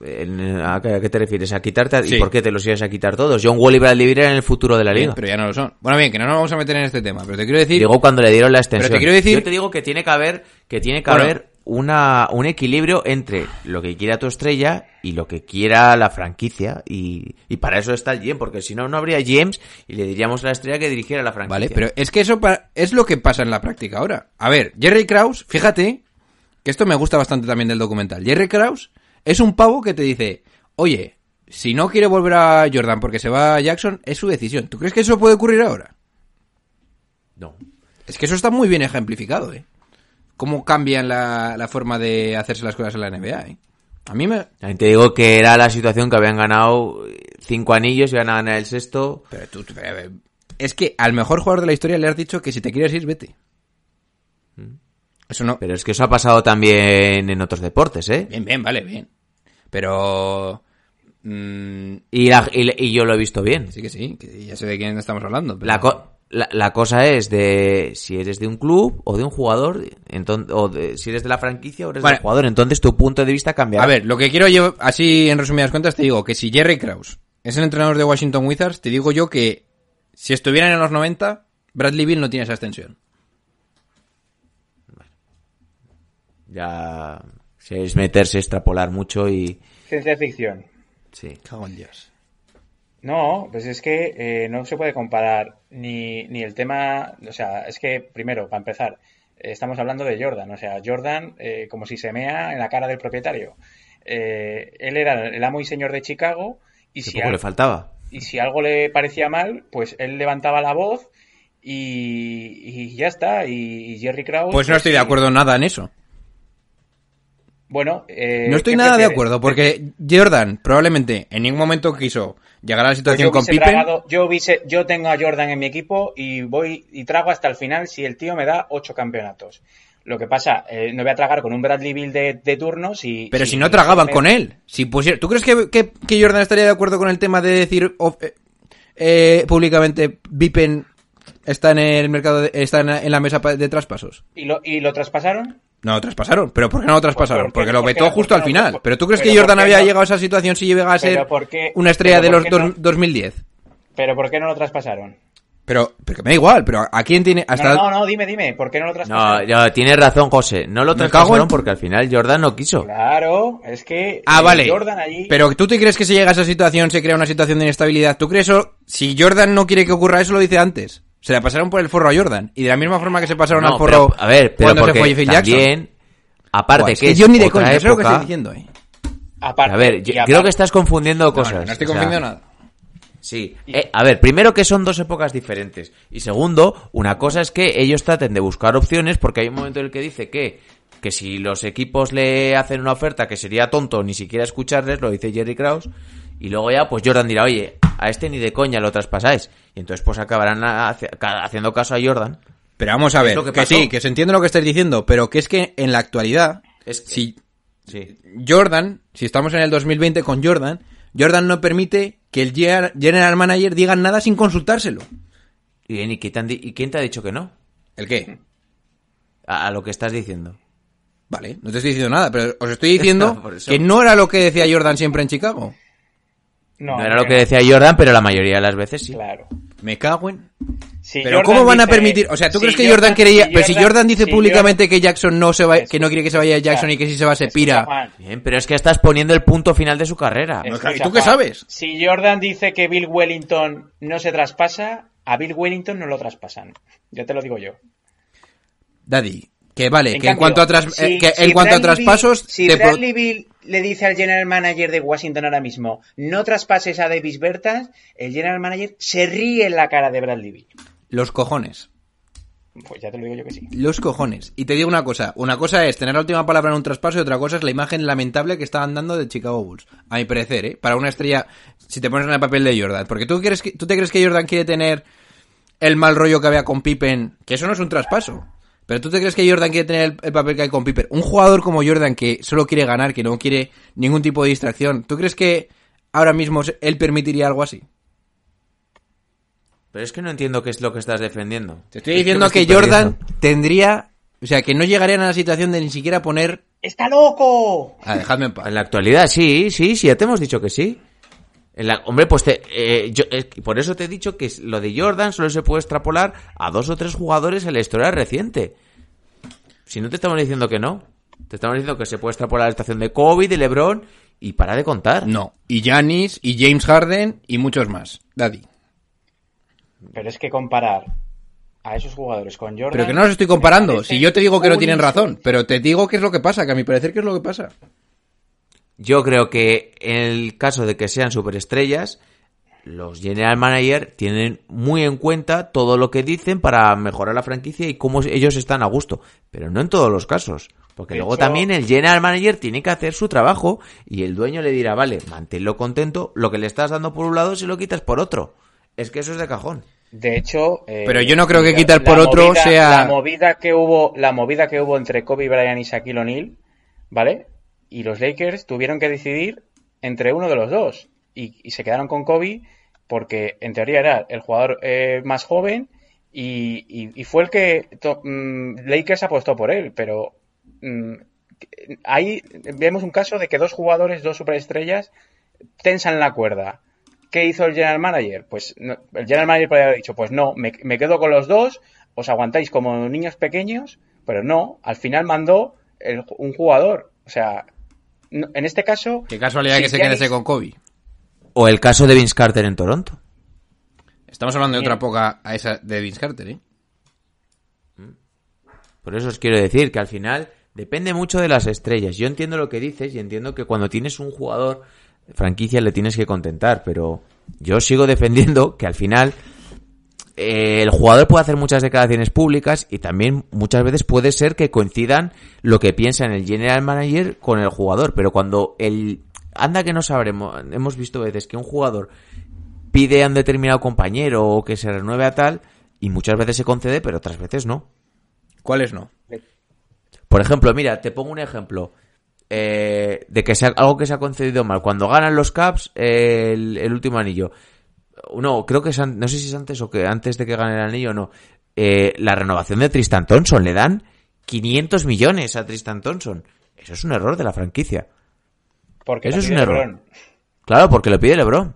¿A qué, te refieres? ¿A quitarte? Sí. ¿Y por qué te los ibas a quitar todos? John Wall y Bradley Beal eran el futuro de la Bien, liga. pero ya no lo son. Bueno, bien, que no nos vamos a meter en este tema, pero te quiero decir... Digo cuando le dieron la extensión. Pero te quiero decir- Yo te digo que tiene que haber, que tiene que Bueno. haber una, un equilibrio entre lo que quiera tu estrella y lo que quiera la franquicia. Y, y para eso está el GM, porque si no, no habría GMs y le diríamos a la estrella que dirigiera la franquicia. Vale, pero es que eso es lo que pasa en la práctica ahora. A ver, Jerry Krause, fíjate, que esto me gusta bastante también del documental. Jerry Krause es un pavo que te dice, oye, si no quiere volver a Jordan porque se va a Jackson, es su decisión. ¿Tú crees que eso puede ocurrir ahora? No. Es que eso está muy bien ejemplificado, ¿eh? Cómo cambian la, la forma de hacerse las cosas en la NBA, ¿eh? A mí me... También te digo que era la situación que habían ganado cinco anillos y iban a ganar el sexto. Pero tú, pero, es que al mejor jugador de la historia le has dicho que si te quieres ir, vete. Eso no... Pero es que eso ha pasado también en otros deportes, ¿eh? Bien, bien, vale, bien. Pero... mm, Y, la- y- y yo lo he visto bien. sí que sí, que ya sé de quién estamos hablando. pero- La, co- la, la cosa es de si eres de un club o de un jugador, entonces, o de- si eres de la franquicia o eres Vale. del jugador, entonces tu punto de vista cambiará. A ver, lo que quiero yo, así en resumidas cuentas, te digo que si Jerry Krause es el entrenador de Washington Wizards, te digo yo que si estuvieran en los 90, Bradley Bill no tiene esa extensión. Ya si es meterse, extrapolar mucho y Ciencia ficción. sí. Cago en Dios. No, pues es que eh, no se puede comparar ni, ni el tema, o sea, es que primero, para empezar, eh, estamos hablando de Jordan, o sea, Jordan eh, como si se mea en la cara del propietario. Eh, él era el amo y señor de Chicago y si, poco al- le faltaba. y si algo le parecía mal, pues él levantaba la voz y, y ya está. Y, y Jerry Krause. Pues no estoy de acuerdo nada en eso. Bueno, eh, No estoy ¿qué nada de acuerdo, porque Jordan probablemente en ningún momento quiso llegar a la Pues situación yo con Pippen. tragado- yo, hubiese- yo tengo a Jordan en mi equipo y voy y trago hasta el final si el tío me da ocho campeonatos. Lo que pasa, eh, no voy a tragar con un Bradley Bill de, de turno si... Pero si no tragaban me- con él. Si pusiera... ¿Tú crees que, que- que Jordan estaría de acuerdo con el tema de decir eh, eh, públicamente Pippen está en el mercado, de- está en la, mesa de traspasos? ¿Y lo, ¿Y lo traspasaron? No lo traspasaron. ¿Pero por qué no lo traspasaron? Porque lo ¿Por qué vetó no? justo ¿Por al no? final. Por- ¿Pero tú crees pero que Jordan ¿por qué había no? llegado a esa situación si llega a ser una estrella de ¿por los dos- no? 2010? ¿Pero por qué no lo traspasaron? Pero, pero que me da igual, pero ¿a quién tiene? Hasta... No, no, no, dime, dime, ¿por qué no lo No, traspasaron? ya, tienes razón, José. No lo en- traspasaron porque al final Jordan no quiso. Claro, es que Ah, eh, vale. Jordan allí... Pero tú te crees que si llega a esa situación se crea una situación de inestabilidad. ¿Tú crees eso? Si Jordan no quiere que ocurra eso, lo dice antes. Se la pasaron por el forro a Jordan. Y de la misma forma que se pasaron No, al forro pero, a ver, pero cuando se fue Phil Jackson. también, aparte Buah, es que, es yo ni de coña, eso es lo que época- estoy diciendo, eh. aparte- A ver, yo aparte- creo que estás confundiendo cosas. no, no estoy o sea, confundiendo nada. Sí. Eh, a ver, primero que son dos épocas diferentes. Y segundo, una cosa es que ellos traten de buscar opciones porque hay un momento en el que dice que, que si los equipos le hacen una oferta que sería tonto ni siquiera escucharles, lo dice Jerry Krause, y luego ya pues Jordan dirá, oye, a este ni de coña lo traspasáis. Y entonces pues acabarán haciendo caso a Jordan. Pero vamos a ver, que, sí, que se entiende lo que estás diciendo, pero que es que en la actualidad, Es que- si Sí. Jordan, si estamos en el 2020 con Jordan, Jordan no permite que el general manager diga nada sin consultárselo. ¿Y, ¿y quién te han di- y quién te ha dicho que no? ¿El qué? A, a lo que estás diciendo. Vale, no te estoy diciendo nada, pero os estoy diciendo que no era lo que decía Jordan siempre en Chicago. No, No, era lo que decía Jordan, pero la mayoría de las veces sí. Claro. Me cago en... Si Pero Jordan ¿cómo van a permitir? O sea, ¿tú si crees que Jordan, quería... si pero si Jordan dice si públicamente que Jackson no se va, que no quiere que se vaya Jackson y que si se va se pira. Juan, Bien, pero es que estás poniendo el punto final de su carrera. No, escucha, ¿y tú qué Juan, sabes? Si Jordan dice que Bill Wellington no se traspasa, a Bill Wellington no lo traspasan. Ya te lo digo yo. Daddy, que vale, En que en cuanto a, tras- si- eh, que si en cuanto a Bradley traspasos, Bill- si te Bradley Bill le dice al general manager de Washington ahora mismo, no traspases a Davis Bertas, el general manager se ríe en la cara de Bradley Bill. los cojones. Pues ya te lo digo yo que sí. Los cojones. Y te digo una cosa. Una cosa es tener la última palabra en un traspaso y otra cosa es la imagen lamentable que estaban dando de Chicago Bulls. A mi parecer, ¿eh? Para una estrella, si te pones en el papel de Jordan. Porque tú, crees que, tú te crees que Jordan quiere tener el mal rollo que había con Pippen. Que eso no es un traspaso. Pero tú te crees que Jordan quiere tener el, el papel que hay con Pippen. Un jugador como Jordan que solo quiere ganar, que no quiere ningún tipo de distracción. ¿Tú crees que ahora mismo él permitiría algo así? Pero es que no entiendo qué es lo que estás defendiendo. Te estoy Es diciendo que, estoy Jordan perdiendo. tendría... O sea, que no llegarían a la situación de ni siquiera poner... ¡Está loco! Ah, dejadme en paz. En la actualidad, sí, sí, sí, ya te hemos dicho que sí. En la- hombre, pues te, eh, yo- que por eso te he dicho que es- lo de Jordan solo se puede extrapolar a dos o tres jugadores en la historia reciente. Si no te estamos diciendo que no. Te estamos diciendo que se puede extrapolar a la estación de Kobe, de LeBron y para de contar. No. Y Giannis, y James Harden, y muchos más. Daddy. Pero es que comparar a esos jugadores con Jordan... Pero que no los estoy comparando. Si yo te digo que no tienen razón. Pero te digo qué es lo que pasa, que a mi parecer qué es lo que pasa. Yo creo que en el caso de que sean superestrellas, los general manager tienen muy en cuenta todo lo que dicen para mejorar la franquicia y cómo ellos están a gusto. Pero no en todos los casos. Porque De luego hecho- también el general manager tiene que hacer su trabajo y el dueño le dirá, vale, manténlo contento, lo que le estás dando por un lado se lo quitas por otro. Es que eso es de cajón. De hecho, eh, Pero yo no creo que quitar por otro movida- sea- la movida que hubo, la movida que hubo entre Kobe Bryant y Shaquille O'Neal, ¿vale? Y los Lakers tuvieron que decidir entre uno de los dos y, y se quedaron con Kobe porque en teoría era el jugador eh, más joven y, fue el que mm, Lakers apostó por él, pero mm, ahí vemos un caso de que dos jugadores, dos superestrellas tensan la cuerda. ¿Qué hizo el general manager? Pues no- el general manager podría haber dicho, pues no, me, me quedo con los dos, os aguantáis como niños pequeños, pero no, al final mandó un jugador. O sea, en este caso... Qué casualidad si que se quedase con Kobe. O el caso de Vince Carter en Toronto. Estamos hablando de Bien. otra época a esa de Vince Carter, ¿eh? Por eso os quiero decir que al final depende mucho de las estrellas. Yo entiendo lo que dices y entiendo que cuando tienes un jugador franquicia le tienes que contentar, pero yo sigo defendiendo que al final eh, el jugador puede hacer muchas declaraciones públicas y también muchas veces puede ser que coincidan lo que piensa en el general manager con el jugador, pero cuando el anda que no sabremos, hemos visto veces que un jugador pide a un determinado compañero o que se renueve a tal y muchas veces se concede, pero otras veces no. ¿Cuáles no? Por ejemplo, mira, te pongo un ejemplo eh, de que sea algo que se ha concedido mal. Cuando ganan los Caps eh, el, el último anillo. No, creo que es no sé si es antes o que antes de que gane el anillo o no. Eh, la renovación de Tristan Thompson le dan 500 millones a Tristan Thompson. Eso es un error de la franquicia. Porque Eso es un error. LeBron. Claro, porque lo pide LeBron.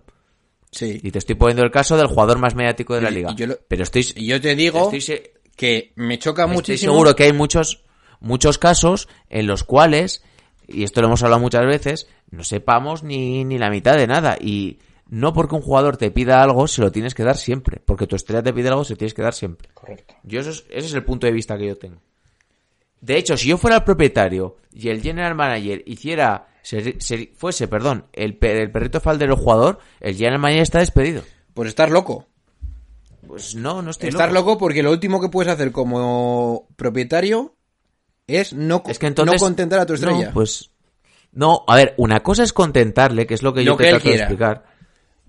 Sí. Y te estoy poniendo el caso del jugador más mediático de la liga. y yo lo- Pero estoy, Y yo te digo estoy se- que me choca Estoy muchísimo. seguro que hay muchos, muchos casos en los cuales, y esto lo hemos hablado muchas veces, no sepamos ni, ni la mitad de nada. Y no porque un jugador te pida algo, se lo tienes que dar siempre. Porque tu estrella te pide algo, se lo tienes que dar siempre. Correcto. Yo eso es- ese es el punto de vista que yo tengo. De hecho, si yo fuera el propietario y el general manager hiciera, se- se- fuese, perdón, el, el perrito faldero jugador, el general manager está despedido. Pues estar loco. Pues no, no estoy Estar loco. loco porque lo último que puedes hacer como propietario es no, Es que entonces no contentar a tu estrella. No, pues no, a ver, una cosa es contentarle, que es lo que yo Lo te que trato de explicar.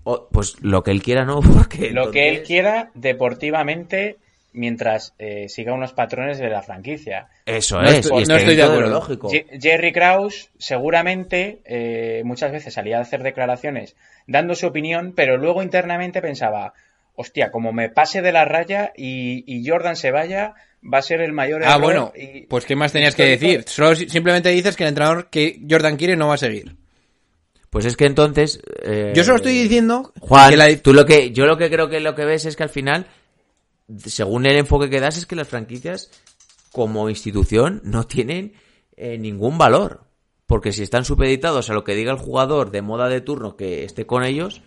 O- pues lo que él quiera no, porque Lo que él quiera deportivamente mientras eh, siga unos patrones de la franquicia. Eso No es, estoy- y es no estoy de acuerdo. lógico. Je- Jerry Krause seguramente eh, muchas veces salía a hacer declaraciones dando su opinión, pero luego internamente pensaba, hostia, como me pase de la raya y, y Jordan se vaya, va a ser el mayor ah, error bueno. y- Pues ¿qué más tenías que histórico". decir? Solo si- simplemente dices que el entrenador que Jordan quiere no va a seguir. Pues es que entonces eh, Yo solo estoy diciendo Juan, que la- tú lo que yo lo que creo que lo que ves es que al final según el enfoque que das es que las franquicias como institución no tienen eh, ningún valor, porque si están supeditados a lo que diga el jugador de moda de turno que esté con ellos,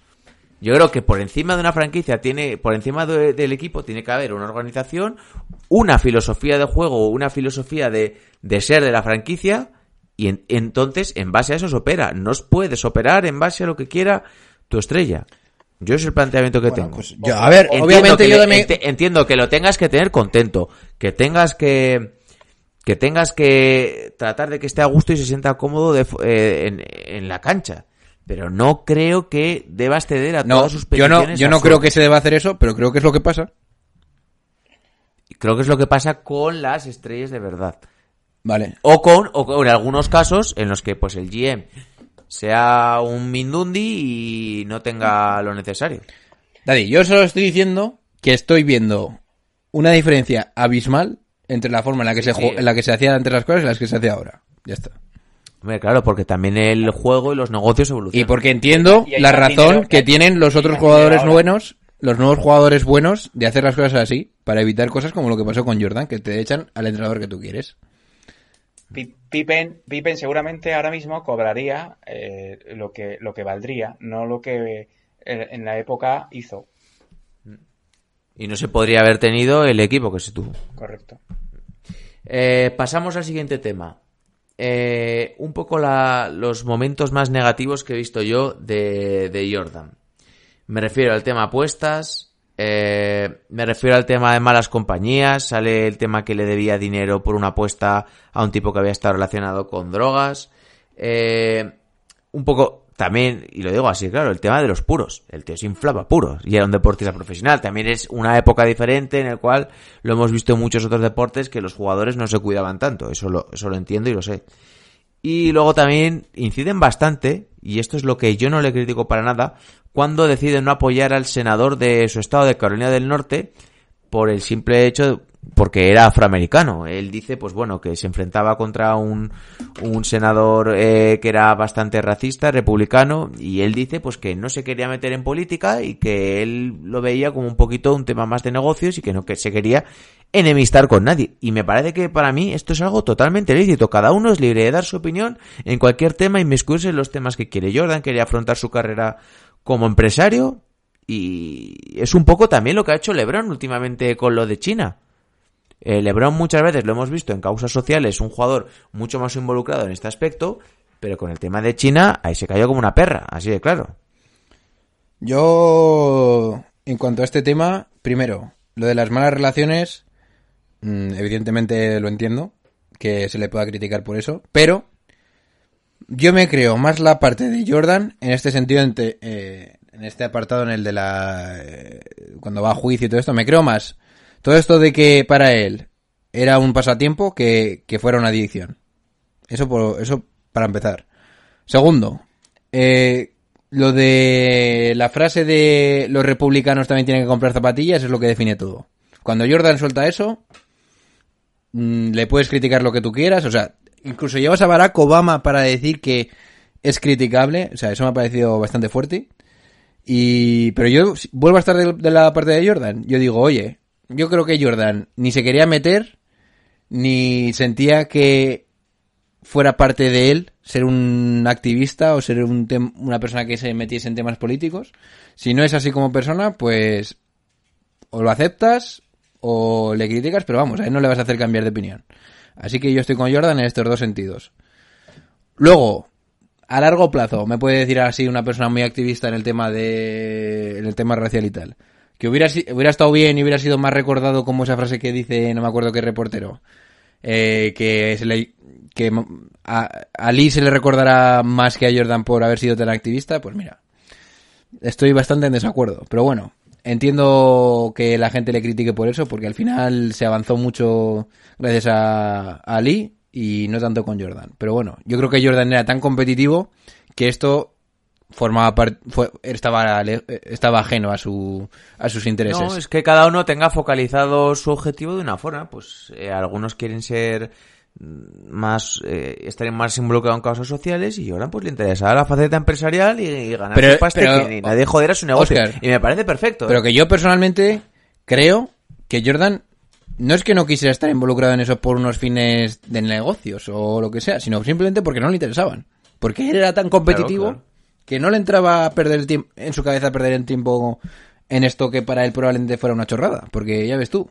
yo creo que por encima de una franquicia tiene, por encima de- del equipo tiene que haber una organización, una filosofía de juego, una filosofía de, de ser de la franquicia, y en- entonces en base a eso se opera. No puedes operar en base a lo que quiera tu estrella. Yo es el planteamiento que tengo. Pues yo, a ver, Entiendo obviamente que yo también... entiendo que lo tengas que tener contento, que tengas que que tengas que tratar de que esté a gusto y se sienta cómodo de eh, en, en la cancha. Pero no creo que debas ceder a No, todas sus yo no, peticiones. yo no creo que se deba hacer eso, pero creo que es lo que pasa. Creo que es lo que pasa con las estrellas de verdad. Vale. O con, o con algunos casos en los que pues el GM sea un Mindundi y no tenga lo necesario. Daddy, yo solo estoy diciendo que estoy viendo una diferencia abismal entre la forma en la que, se, sí. en la que se hacían antes las cosas y las que se hace ahora. Ya está. Hombre, claro, porque también el juego y los negocios Y evolucionan. porque entiendo Y la razón dinero, que tienen los otros jugadores buenos, los nuevos jugadores buenos, de hacer las cosas así, para evitar cosas como lo que pasó con Jordan, que te echan al entrenador que tú quieres. Pi- Pippen, Pippen seguramente ahora mismo cobraría eh, lo que lo que valdría, no lo que eh, en la época hizo. Y no se podría haber tenido el equipo que se tuvo. Correcto. Eh, pasamos al siguiente tema. Eh, un poco la- los momentos más negativos que he visto yo de, de Jordan. Me refiero al tema apuestas, eh, me refiero al tema de malas compañías, sale el tema que le debía dinero por una apuesta a un tipo que había estado relacionado con drogas. Eh, un poco también, y lo digo así, claro, el tema de los puros. El tío se inflaba puros y era un deportista profesional. También es una época diferente en el cual lo hemos visto en muchos otros deportes que los jugadores no se cuidaban tanto. Eso lo, eso lo entiendo y lo sé. Y luego también inciden bastante, y esto es lo que yo no le critico para nada, cuando deciden no apoyar al senador de su estado de Carolina del Norte por el simple hecho porque era afroamericano. Él dice, pues bueno, que se enfrentaba contra un, un senador eh, que era bastante racista, republicano, y él dice, pues que no se quería meter en política y que él lo veía como un poquito un tema más de negocios y que no que se quería enemistar con nadie. Y me parece que para mí esto es algo totalmente lícito. Cada uno es libre de dar su opinión en cualquier tema y inmiscuirse en los temas que quiere. Jordan quería afrontar su carrera como empresario y es un poco también lo que ha hecho LeBron últimamente con lo de China. Eh, LeBron muchas veces lo hemos visto en causas sociales, un jugador mucho más involucrado en este aspecto, pero con el tema de China ahí se cayó como una perra, así de claro. Yo, en cuanto a este tema, primero, lo de las malas relaciones, mm, evidentemente lo entiendo, que se le pueda criticar por eso, pero yo me creo más la parte de Jordan en este sentido, en, eh, en este apartado, en el de la... eh, cuando va a juicio y todo esto, me creo más todo esto de que para él era un pasatiempo que, que fuera una adicción. Eso, por, eso para empezar. Segundo, eh, lo de la frase de los republicanos también tienen que comprar zapatillas es lo que define todo. Cuando Jordan suelta eso, mm, le puedes criticar lo que tú quieras, o sea, incluso llevas a Barack Obama para decir que es criticable, o sea, eso me ha parecido bastante fuerte. Y, pero yo vuelvo a estar de, de la parte de Jordan. Yo digo, oye, yo creo que Jordan ni se quería meter, ni sentía que fuera parte de él ser un activista o ser un tem- una persona que se metiese en temas políticos. Si no es así como persona, pues o lo aceptas o le criticas, pero vamos, a él no le vas a hacer cambiar de opinión. Así que yo estoy con Jordan en estos dos sentidos. Luego, a largo plazo, me puede decir así una persona muy activista en el tema de en el tema racial y tal. Que hubiera, hubiera estado bien y hubiera sido más recordado como esa frase que dice, no me acuerdo qué reportero, eh, que se le, que a, a Lee se le recordará más que a Jordan por haber sido tan activista, pues mira, estoy bastante en desacuerdo. Pero bueno, entiendo que la gente le critique por eso, porque al final se avanzó mucho gracias a, a Lee y no tanto con Jordan. Pero bueno, yo creo que Jordan era tan competitivo que esto formaba fue, estaba, estaba ajeno a su, a sus intereses. No, es que cada uno tenga focalizado su objetivo de una forma. Pues eh, algunos quieren ser más, eh, estar más involucrados en causas sociales y ahora pues le interesa la faceta empresarial y, y ganar Pero- su pasta pero- y nadie jodiera su negocio. Oscar. y me parece perfecto. ¿eh? Pero que yo personalmente creo que Jordan no es que no quisiera estar involucrado en eso por unos fines de negocios o lo que sea, sino simplemente porque no le interesaban. Porque él era tan competitivo Claro, claro. que no le entraba a perder el tiempo en su cabeza perder el tiempo en esto que para él probablemente fuera una chorrada. Porque ya ves tú,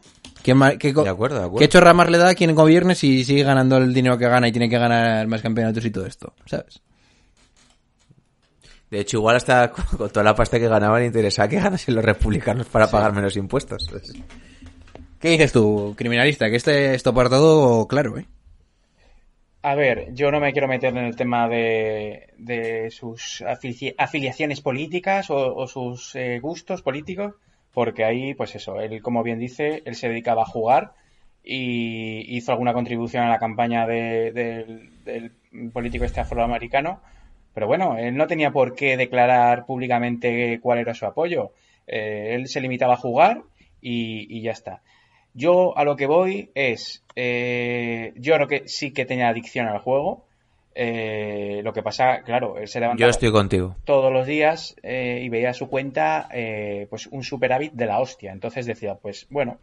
¿qué, qué De acuerdo, de acuerdo. ¿qué chorra más le da a quien gobierne si sigue ganando el dinero que gana y tiene que ganar más campeonatos y todo esto? ¿Sabes? De hecho, igual hasta con toda la pasta que ganaban le interesaba que ganasen los republicanos para pagar menos impuestos. ¿Qué dices tú, criminalista? Que este esto para todo claro, ¿eh? A ver, yo no me quiero meter en el tema de, de sus afili- afiliaciones políticas o, o sus eh, gustos políticos, porque ahí, pues eso, él, como bien dice, él se dedicaba a jugar y hizo alguna contribución a la campaña de- del, político este afroamericano, pero bueno, él no tenía por qué declarar públicamente cuál era su apoyo. Eh, él se limitaba a jugar y, y ya está. Yo a lo que voy es, eh, yo creo que sí que tenía adicción al juego. Eh, lo que pasa, claro, él se Yo levantaba estoy contigo. todos los días eh, y veía su cuenta eh, pues un superávit de la hostia. Entonces decía, pues bueno,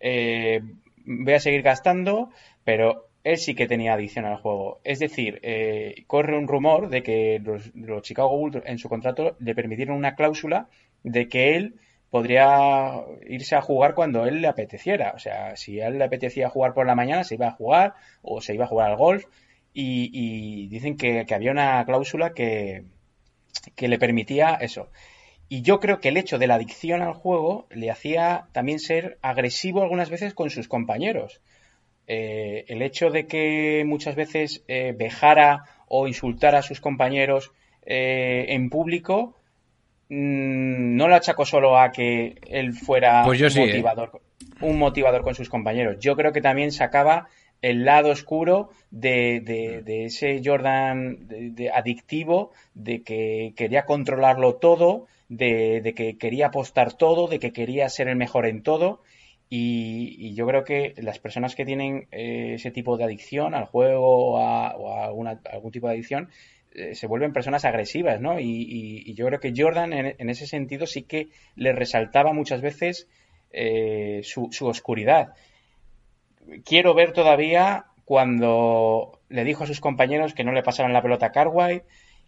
eh, voy a seguir gastando, pero él sí que tenía adicción al juego. Es decir, eh, corre un rumor de que los, los Chicago Bulls en su contrato le permitieron una cláusula de que él podría irse a jugar cuando él le apeteciera. O sea, si a él le apetecía jugar por la mañana, se iba a jugar o se iba a jugar al golf. Y, y dicen que, que había una cláusula que, que le permitía eso. Y yo creo que el hecho de la adicción al juego le hacía también ser agresivo algunas veces con sus compañeros. Eh, el hecho de que muchas veces eh, vejara o insultara a sus compañeros eh, en público mm, no lo achaco solo a que él fuera Pues yo un sí, ¿eh? motivador, un motivador con sus compañeros. Yo creo que también sacaba el lado oscuro de, de- de ese Jordan de- adictivo, de que quería controlarlo todo, de, que quería apostar todo, de que quería ser el mejor en todo. Y, y yo creo que las personas que tienen eh, ese tipo de adicción al juego o a, o a algún tipo de adicción eh, se vuelven personas agresivas, ¿no? Y, y- y yo creo que Jordan en, en ese sentido sí que le resaltaba muchas veces eh, su, su oscuridad. Quiero ver todavía cuando le dijo a sus compañeros que no le pasaran la pelota a Carway.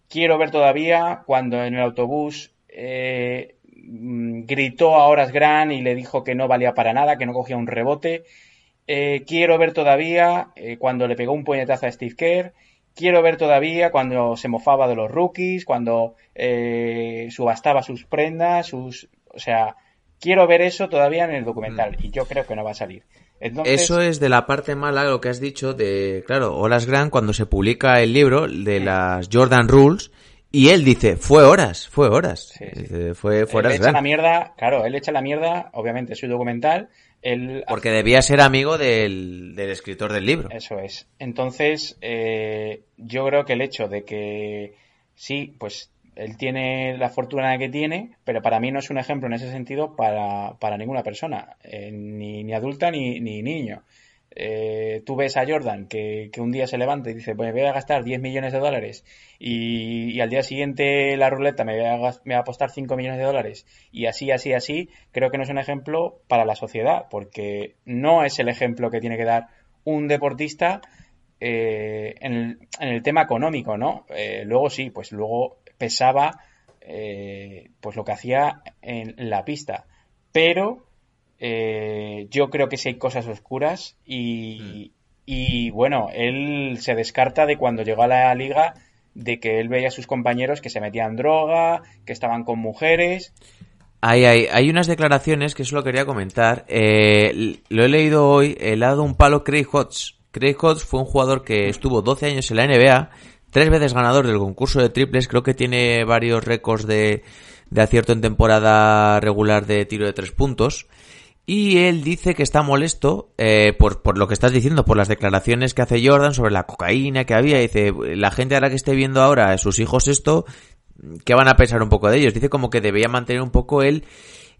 Quiero ver todavía cuando en el autobús eh, mm, gritó a Horas Gran y le dijo que no valía para nada, que no cogía un rebote. Eh, quiero ver todavía eh, cuando le pegó un puñetazo a Steve Kerr. Quiero ver todavía cuando se mofaba de los rookies, cuando eh, subastaba sus prendas, sus... O sea, quiero ver eso todavía en el documental y yo creo que no va a salir. Entonces, Eso es de la parte mala, lo que has dicho de, claro, Horas Grant cuando se publica el libro de las Jordan Rules y él dice, fue horas, fue horas. Sí, sí. Fue, fue él Horas echa la mierda, claro, él echa la mierda, obviamente, su documental. Él Porque debía ser amigo del, del escritor del libro. Eso es. Entonces, eh, yo creo que el hecho de que sí, pues él tiene la fortuna que tiene, pero para mí no es un ejemplo en ese sentido para, para ninguna persona, eh, ni, adulta ni, ni niño. Eh, tú ves a Jordan que, que un día se levanta y dice, pues voy a gastar 10 millones de dólares y, y al día siguiente la ruleta me va, a, gas- me va a apostar 5 millones de dólares y así, así, así, creo que no es un ejemplo para la sociedad, porque no es el ejemplo que tiene que dar un deportista eh, en, el, en el tema económico, ¿no? Eh, luego sí, pues luego pesaba eh, pues lo que hacía en la pista, pero eh, yo creo que sí hay cosas oscuras y, y bueno, él se descarta de cuando llegó a la liga de que él veía a sus compañeros que se metían droga, que estaban con mujeres. Hay, hay, hay unas declaraciones que solo quería comentar. Eh, lo he leído hoy. Le ha dado un palo Craig Hodges. Craig Hodges fue un jugador que estuvo 12 años en la NBA, tres veces ganador del concurso de triples. Creo que tiene varios récords de, de acierto en temporada regular de tiro de tres puntos. Y él dice que está molesto eh, por, por lo que estás diciendo, por las declaraciones que hace Jordan sobre la cocaína que había. Dice, la gente ahora que esté viendo ahora a sus hijos esto, ¿qué van a pensar un poco de ellos? Dice como que debía mantener un poco el,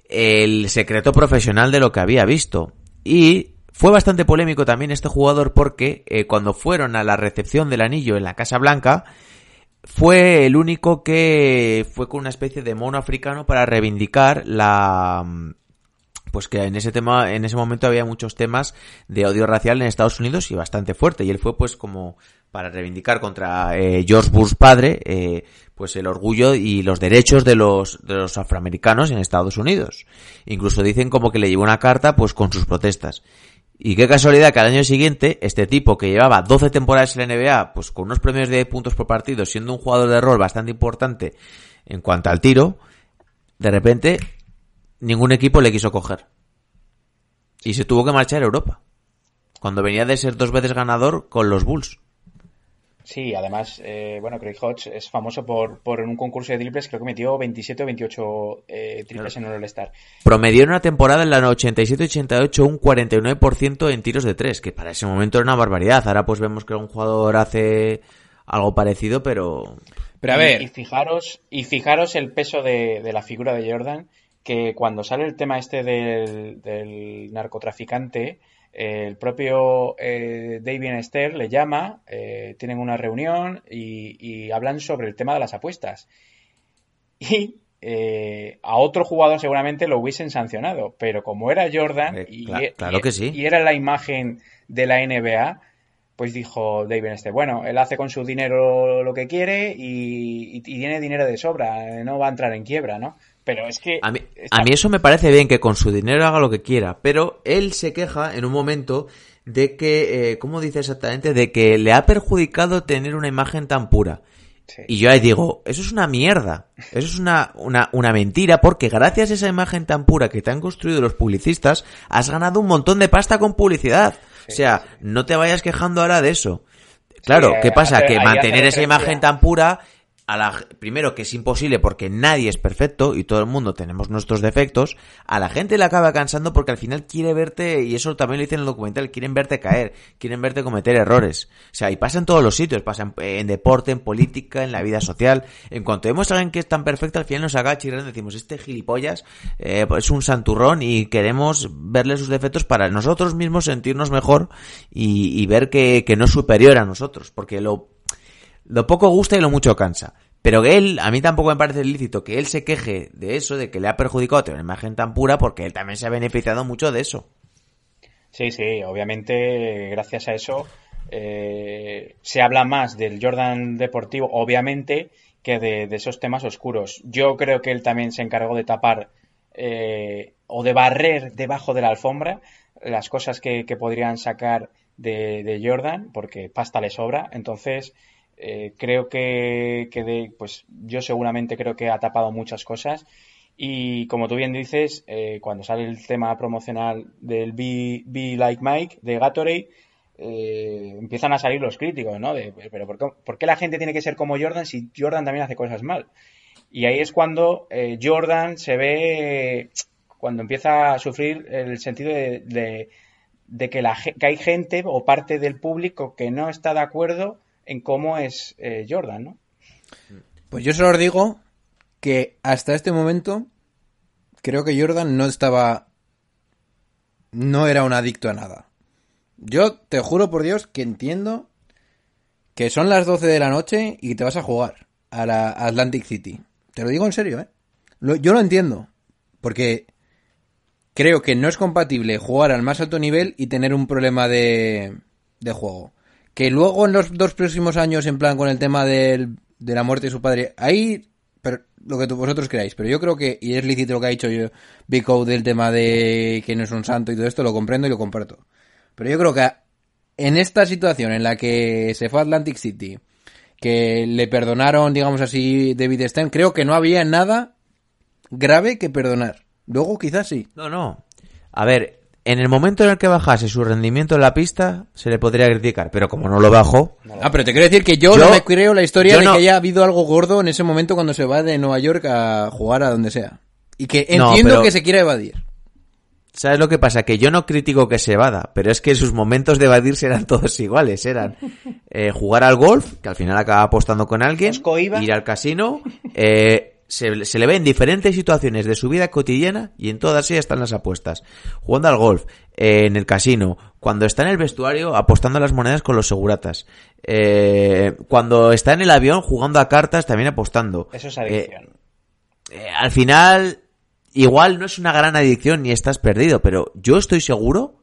el secreto profesional de lo que había visto. Y fue bastante polémico también este jugador porque eh, cuando fueron a la recepción del anillo en la Casa Blanca, fue el único que fue con una especie de mono africano para reivindicar la pues que en ese tema en ese momento había muchos temas de odio racial en Estados Unidos y bastante fuerte. Y él fue pues como para reivindicar contra eh, George Bush padre eh, pues el orgullo y los derechos de los de los afroamericanos en Estados Unidos. Incluso dicen como que le llevó una carta pues con sus protestas y qué casualidad que al año siguiente, este tipo que llevaba 12 temporadas en la NBA, pues con unos premios de puntos por partido, siendo un jugador de rol bastante importante en cuanto al tiro, de repente ningún equipo le quiso coger. Y se tuvo que marchar a Europa. Cuando venía de ser dos veces ganador con los Bulls. Sí, además, eh, bueno, Craig Hodge es famoso por, por en un concurso de triples, creo que metió 27 o 28 eh, triples en un All-Star. Promedió en una temporada en la 87-88 un 49% en tiros de tres, que para ese momento era una barbaridad. Ahora pues vemos que un jugador hace algo parecido, pero Pero a ver, Y, fijaros, y fijaros el peso de, de la figura de Jordan, que cuando sale el tema este del, del narcotraficante, el propio eh, David Esther le llama, eh, tienen una reunión y, y hablan sobre el tema de las apuestas. Y eh, a otro jugador seguramente lo hubiesen sancionado, pero como era Jordan Eh, y, cla- y- claro que sí. y era la imagen de la NBA, pues dijo David Esther, bueno, él hace con su dinero lo que quiere y, tiene dinero de sobra, no va a entrar en quiebra, ¿no? Pero es que... A mí, está- a mí eso me parece bien que con su dinero haga lo que quiera, pero él se queja en un momento de que, eh, ¿cómo dice exactamente? De que le ha perjudicado tener una imagen tan pura. Sí. Y yo ahí digo, eso es una mierda, eso es una, una, una mentira, porque gracias a esa imagen tan pura que te han construido los publicistas, has ganado un montón de pasta con publicidad. o sea, no te vayas quejando ahora de eso. Claro, ¿qué pasa? hace- que mantener esa imagen tan pura, a la, primero que es imposible porque nadie es perfecto y todo el mundo tenemos nuestros defectos, a la gente le acaba cansando porque al final quiere verte, y eso también lo dice en el documental, quieren verte caer, quieren verte cometer errores. O sea, y pasa en todos los sitios, pasa en, deporte, en política, en la vida social. En cuanto vemos a alguien que es tan perfecto, al final nos acaba chirrando y decimos, este gilipollas eh, es un santurrón y queremos verle sus defectos para nosotros mismos sentirnos mejor y, y ver que, que no es superior a nosotros, porque lo lo poco gusta y lo mucho cansa. Pero que él, a mí tampoco me parece lícito que él se queje de eso, de que le ha perjudicado tener una imagen tan pura, porque él también se ha beneficiado mucho de eso. Sí, sí, obviamente, gracias a eso eh, se habla más del Jordan deportivo, obviamente, que de, esos temas oscuros. Yo creo que él también se encargó de tapar eh, o de barrer debajo de la alfombra las cosas que, podrían sacar de, Jordan, porque pasta le sobra. Entonces, eh, creo que, pues yo seguramente creo que ha tapado muchas cosas. Y como tú bien dices, eh, cuando sale el tema promocional del Be, Like Mike de Gatorade, eh, empiezan a salir los críticos, ¿no? Pero ¿por qué, ¿por qué, la gente tiene que ser como Jordan si Jordan también hace cosas mal? Y ahí es cuando Jordan se ve, cuando empieza a sufrir el sentido de, que, que, hay gente o parte del público que no está de acuerdo en cómo es eh, Jordan, ¿no? Pues yo solo digo que hasta este momento creo que Jordan no estaba, no era un adicto a nada. Yo te juro por Dios que entiendo que son las 12 de la noche y te vas a jugar a la Atlantic City. Te lo digo en serio, ¿eh? Yo lo entiendo. Porque creo que no es compatible jugar al más alto nivel y tener un problema de, de juego. Que luego en los dos próximos años, en plan con el tema del, de la muerte de su padre, ahí pero lo que vosotros creáis, pero yo creo que, y es lícito lo que ha dicho yo, Bico del tema de que no es un santo y todo esto, lo comprendo y lo comparto. Pero yo creo que en esta situación en la que se fue a Atlantic City, que le perdonaron, digamos así, David Stern, creo que no había nada grave que perdonar. Luego quizás sí. No, no. A ver, en el momento en el que bajase su rendimiento en la pista, se le podría criticar, pero como no lo bajó... Ah, pero te quiero decir que yo, yo no me creo la historia de no... que haya habido algo gordo en ese momento cuando se va de Nueva York a jugar a donde sea. Y que entiendo no, pero... que se quiera evadir. ¿Sabes lo que pasa? Que yo no critico que se evada, pero es que sus momentos de evadirse eran todos iguales. Eran eh, jugar al golf, que al final acaba apostando con alguien, ir al casino, eh, se, se, le ve en diferentes situaciones de su vida cotidiana y en todas ellas están las apuestas. Jugando al golf, eh, en el casino, cuando está en el vestuario apostando las monedas con los seguratas, eh, cuando está en el avión jugando a cartas también apostando. Eso es adicción. Eh, al final, igual no es una gran adicción ni estás perdido, pero yo estoy seguro,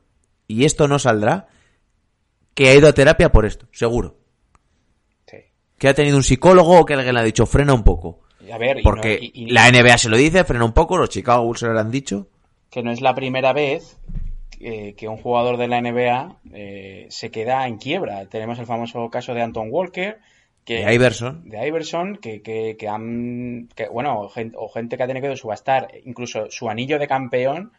y esto no saldrá, que ha ido a terapia por esto, seguro. Sí. Que ha tenido un psicólogo o que alguien le ha dicho frena un poco. A ver, Porque y no, y, y, la NBA se lo dice, frena un poco, los Chicago Bulls se lo han dicho. Que no es la primera vez eh, que un jugador de la NBA eh, se queda en quiebra. Tenemos el famoso caso de Anton Walker. Que, de Iverson. De Iverson, que, que, que han. Que, bueno, gente, o gente que ha tenido que subastar incluso su anillo de campeón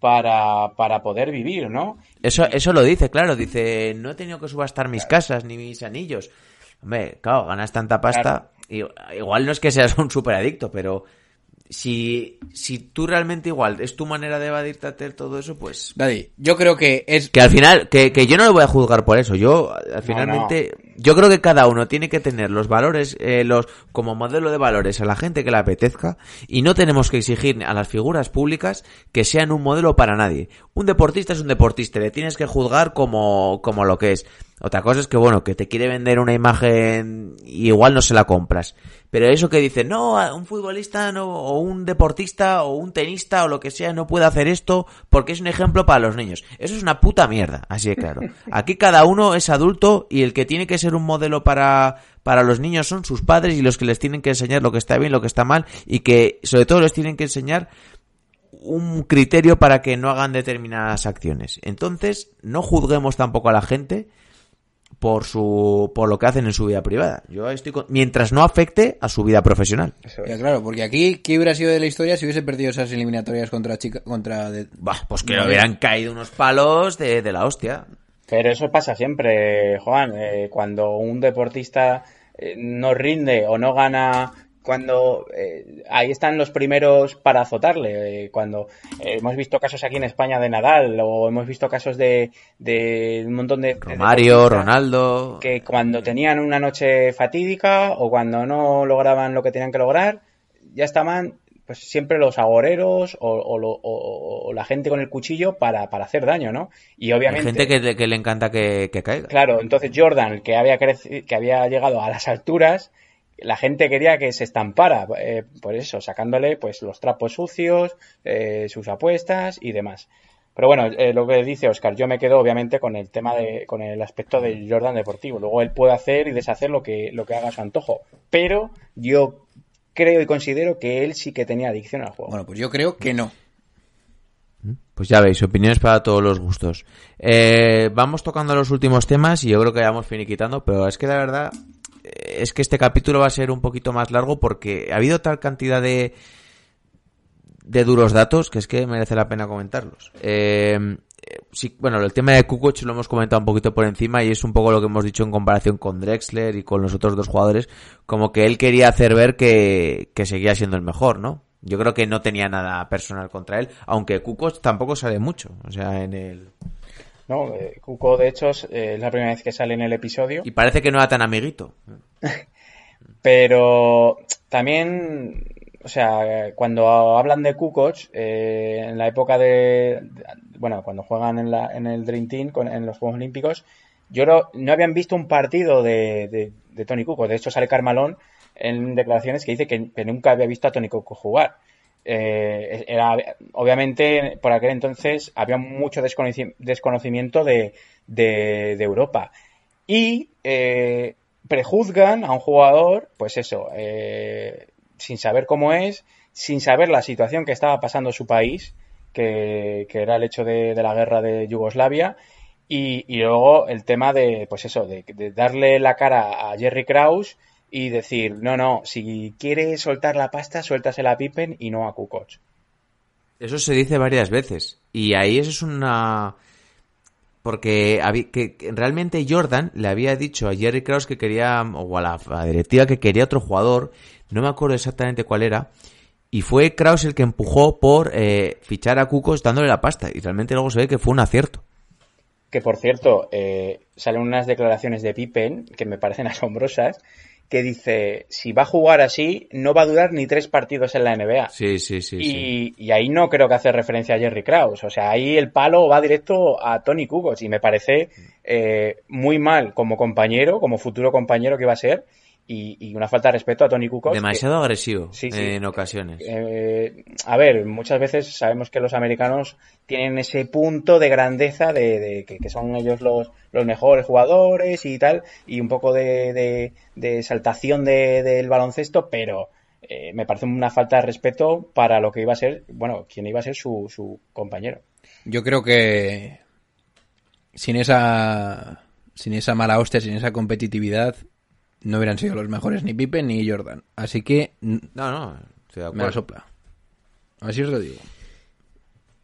para, para poder vivir, ¿no? Eso, eso lo dice, claro. Dice: No he tenido que subastar mis claro. casas ni mis anillos. Hombre, claro, ganas tanta pasta. Claro igual no es que seas un superadicto, pero si, si tú realmente igual es tu manera de evadirte a todo eso, pues... Daddy, yo creo que es... Que al final, que, que yo no lo voy a juzgar por eso, yo al finalmente... No, no. Yo creo que cada uno tiene que tener los valores, eh, los como modelo de valores a la gente que le apetezca y no tenemos que exigir a las figuras públicas que sean un modelo para nadie. Un deportista es un deportista, le tienes que juzgar como, como lo que es. Otra cosa es que, bueno, que te quiere vender una imagen y igual no se la compras. Pero eso que dice, no, un futbolista no, o un deportista o un tenista o lo que sea no puede hacer esto porque es un ejemplo para los niños. Eso es una puta mierda, así de claro. Aquí cada uno es adulto y el que tiene que ser un modelo para, para los niños son sus padres y los que les tienen que enseñar lo que está bien, lo que está mal y que sobre todo les tienen que enseñar un criterio para que no hagan determinadas acciones. Entonces, no juzguemos tampoco a la gente por su por lo que hacen en su vida privada. Yo estoy con, mientras no afecte a su vida profesional. Ya, claro, porque aquí qué hubiera sido de la historia si hubiese perdido esas eliminatorias contra chica contra de... bah, pues que le hubieran caído unos palos de, de, la hostia. Pero eso pasa siempre, Juan, eh, cuando un deportista eh, no rinde o no gana cuando eh, ahí están los primeros para azotarle. Eh, cuando eh, hemos visto casos aquí en España de Nadal o hemos visto casos de, de un montón de... Mario, de Ronaldo... Que cuando tenían una noche fatídica o cuando no lograban lo que tenían que lograr, ya estaban pues siempre los agoreros o, o, o, o, la gente con el cuchillo para, para hacer daño, ¿no? Y obviamente... Hay gente que, que le encanta que, que, caiga. Claro, entonces Jordan, que había, que había llegado a las alturas, la gente quería que se estampara, eh, por eso, sacándole pues los trapos sucios, eh, sus apuestas y demás. Pero bueno, eh, lo que dice Oscar, yo me quedo obviamente con el tema de, con el aspecto de Jordan deportivo. Luego él puede hacer y deshacer lo que, lo que haga a su antojo. Pero yo creo y considero que él sí que tenía adicción al juego. Bueno, pues yo creo que no. Pues ya veis, opiniones para todos los gustos. Eh, vamos tocando los últimos temas y yo creo que ya vamos finiquitando, pero es que la verdad es que este capítulo va a ser un poquito más largo porque ha habido tal cantidad de de duros datos que es que merece la pena comentarlos. Eh, sí, bueno, el tema de Kukoc lo hemos comentado un poquito por encima y es un poco lo que hemos dicho en comparación con Drexler y con los otros dos jugadores, como que él quería hacer ver que, que seguía siendo el mejor, ¿no? Yo creo que no tenía nada personal contra él, aunque Kukoc tampoco sale mucho, o sea, en el... No, eh, Kuko de hecho es, eh, es la primera vez que sale en el episodio. Y parece que no era tan amiguito. Pero también, o sea, cuando hablan de Kukoc, eh, en la época de, bueno, cuando juegan en, la, en el Dream Team, en los Juegos Olímpicos, yo no, habían visto un partido de, de, Tony Kukoc. De hecho, sale Carmalón en declaraciones que dice que, nunca había visto a Tony Kukoc jugar. Eh, obviamente, por aquel entonces había mucho desconoci- desconocimiento de, de, de Europa. Y eh, prejuzgan a un jugador, pues eso, eh, sin saber cómo es, sin saber la situación que estaba pasando su país, que, que era el hecho de, de la guerra de Yugoslavia, y, luego el tema de, pues eso, de, de darle la cara a Jerry Krause y decir, no, no, si quiere soltar la pasta, suéltasela a Pippen y no a Kukoc. Eso se dice varias veces. Y ahí eso es una... Porque que, realmente Jordan le había dicho a Jerry Krause que quería, o a la, directiva que quería otro jugador, no me acuerdo exactamente cuál era, y fue Krause el que empujó por eh, fichar a Kukoc dándole la pasta, y realmente luego se ve que fue un acierto. Que por cierto, eh, salen unas declaraciones de Pippen que me parecen asombrosas, que dice, si va a jugar así, no va a durar ni tres partidos en la NBA. Sí, sí, sí. sí. y, y ahí no creo que hace referencia a Jerry Krause. O sea, ahí el palo va directo a Tony Kukoc y me parece eh, muy mal como compañero, como futuro compañero que va a ser, y, y una falta de respeto a Tony Kukoc. que- Demasiado agresivo Sí, sí. en ocasiones. eh, a ver, muchas veces sabemos que los americanos tienen ese punto de grandeza de, de que, que son ellos los, los mejores jugadores y tal, y un poco de, de, de exaltación de- del baloncesto, pero eh, me parece una falta de respeto para lo que iba a ser, bueno, quien iba a ser su, su compañero. Yo creo que sin esa sin esa mala hostia, sin esa competitividad, no hubieran sido los mejores ni Pippen ni Jordan. Así que No, no, estoy de me la sopla. Así os lo digo.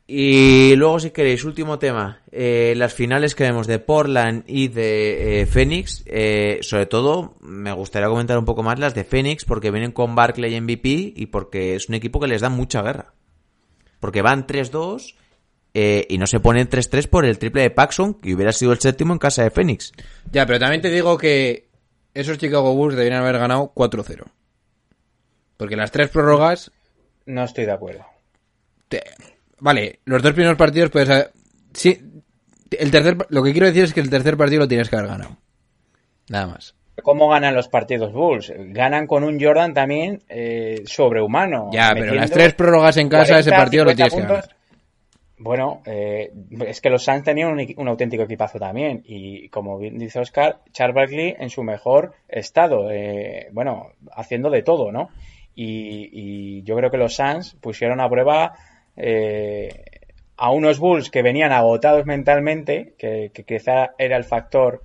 Y luego, si queréis, último tema. Eh, las finales que vemos de Portland y de eh, Phoenix. eh, sobre todo, me gustaría comentar un poco más las de Phoenix porque vienen con Barclay MVP y porque es un equipo que les da mucha guerra. Porque van 3-2 eh, y no se ponen 3-3 por el triple de Paxson, que hubiera sido el séptimo en casa de Phoenix. Ya, pero también te digo que esos Chicago Bulls deberían haber ganado 4-0. Porque las tres prórrogas No estoy de acuerdo. te- Vale, los dos primeros partidos puedes haber... Sí, el tercer... Lo que quiero decir es que el tercer partido lo tienes que haber ganado. Nada más. ¿Cómo ganan los partidos Bulls? Ganan con un Jordan también eh, sobrehumano. Ya, pero las tres prórrogas en casa, ese 40, partido lo 50 tienes que ganar. Bueno, eh, es que los Suns tenían un, un auténtico equipazo también. Y como bien dice Oscar, Charles Barkley en su mejor estado. eh, bueno, haciendo de todo, ¿no? Y, yo creo que los Suns pusieron a prueba eh, a unos Bulls que venían agotados mentalmente, que, quizá era el factor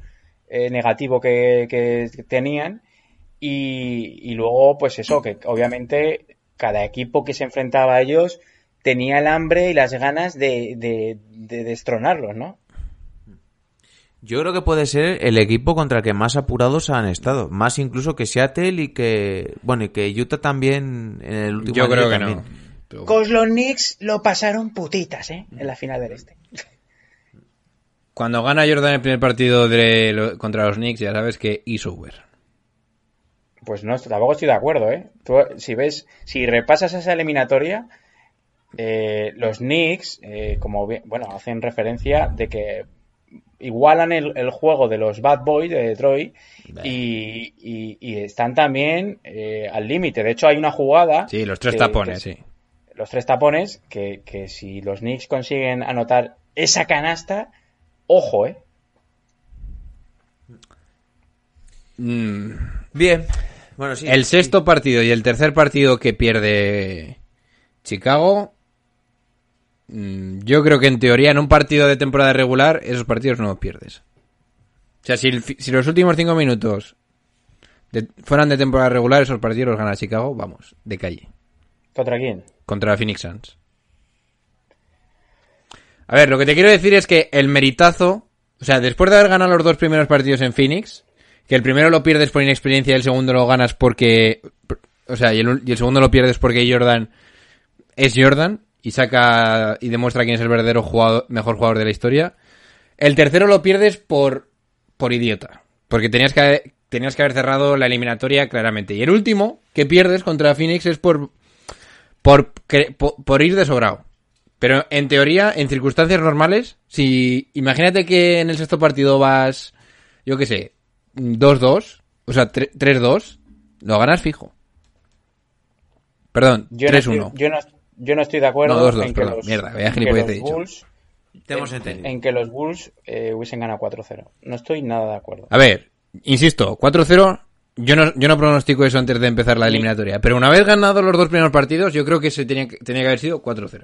eh, negativo que, tenían. Y luego, pues eso, que obviamente cada equipo que se enfrentaba a ellos tenía el hambre y las ganas de, de, de destronarlos, ¿no? Yo creo que puede ser el equipo contra el que más apurados han estado. Más incluso que Seattle y que... Bueno, y que Utah también en el último Yo año creo que también. no. Con los Knicks lo pasaron putitas, ¿eh? En la final del Este. Cuando gana Jordan el primer partido de lo- contra los Knicks, ya sabes que is over. Pues no, tampoco estoy de acuerdo, ¿eh? Tú, si ves, si repasas esa eliminatoria, eh, los Knicks, eh, como bien, bueno, hacen referencia de que igualan el, el juego de los Bad Boys de Detroit y, y- y están también eh, al límite. De hecho, hay una jugada. Sí, los tres que- tapones, que- sí. los tres tapones, que, que si los Knicks consiguen anotar esa canasta, ojo, ¿eh? Mm, Bien. Bueno, sí. el sexto partido y el tercer partido que pierde Chicago, yo creo que en teoría en un partido de temporada regular esos partidos no los pierdes. O sea, si, el fi- si los últimos cinco minutos de- fueran de temporada regular, esos partidos los gana Chicago, vamos, de calle. ¿Contra quién? contra Phoenix Suns. A ver, lo que te quiero decir es que el meritazo, o sea, después de haber ganado los dos primeros partidos en Phoenix, que el primero lo pierdes por inexperiencia y el segundo lo ganas porque, o sea, y el, y el segundo lo pierdes porque Jordan es Jordan y saca y demuestra quién es el verdadero jugador, mejor jugador de la historia. El tercero lo pierdes por, por idiota, porque tenías que, tenías que haber cerrado la eliminatoria claramente. Y el último que pierdes contra Phoenix es por, por, por, por ir de sobrado. Pero en teoría, en circunstancias normales, si imagínate que en el sexto partido vas, yo qué sé, 2-2, o sea, tre- 3-2, lo ganas fijo. Perdón, Yo no, 3-1. estoy, yo, no, yo no estoy de acuerdo No, 2-2, en que perdón. los, Mierda, vaya en que gilipollez los he dicho. Bulls, Te hemos en, entendido. en que los Bulls eh, hubiesen ganado 4-0. No estoy nada de acuerdo. A ver, insisto, 4-0, yo no, yo no pronostico eso antes de empezar la eliminatoria. Pero una vez ganados los dos primeros partidos, yo creo que se tenía, que- tenía que haber sido 4-0.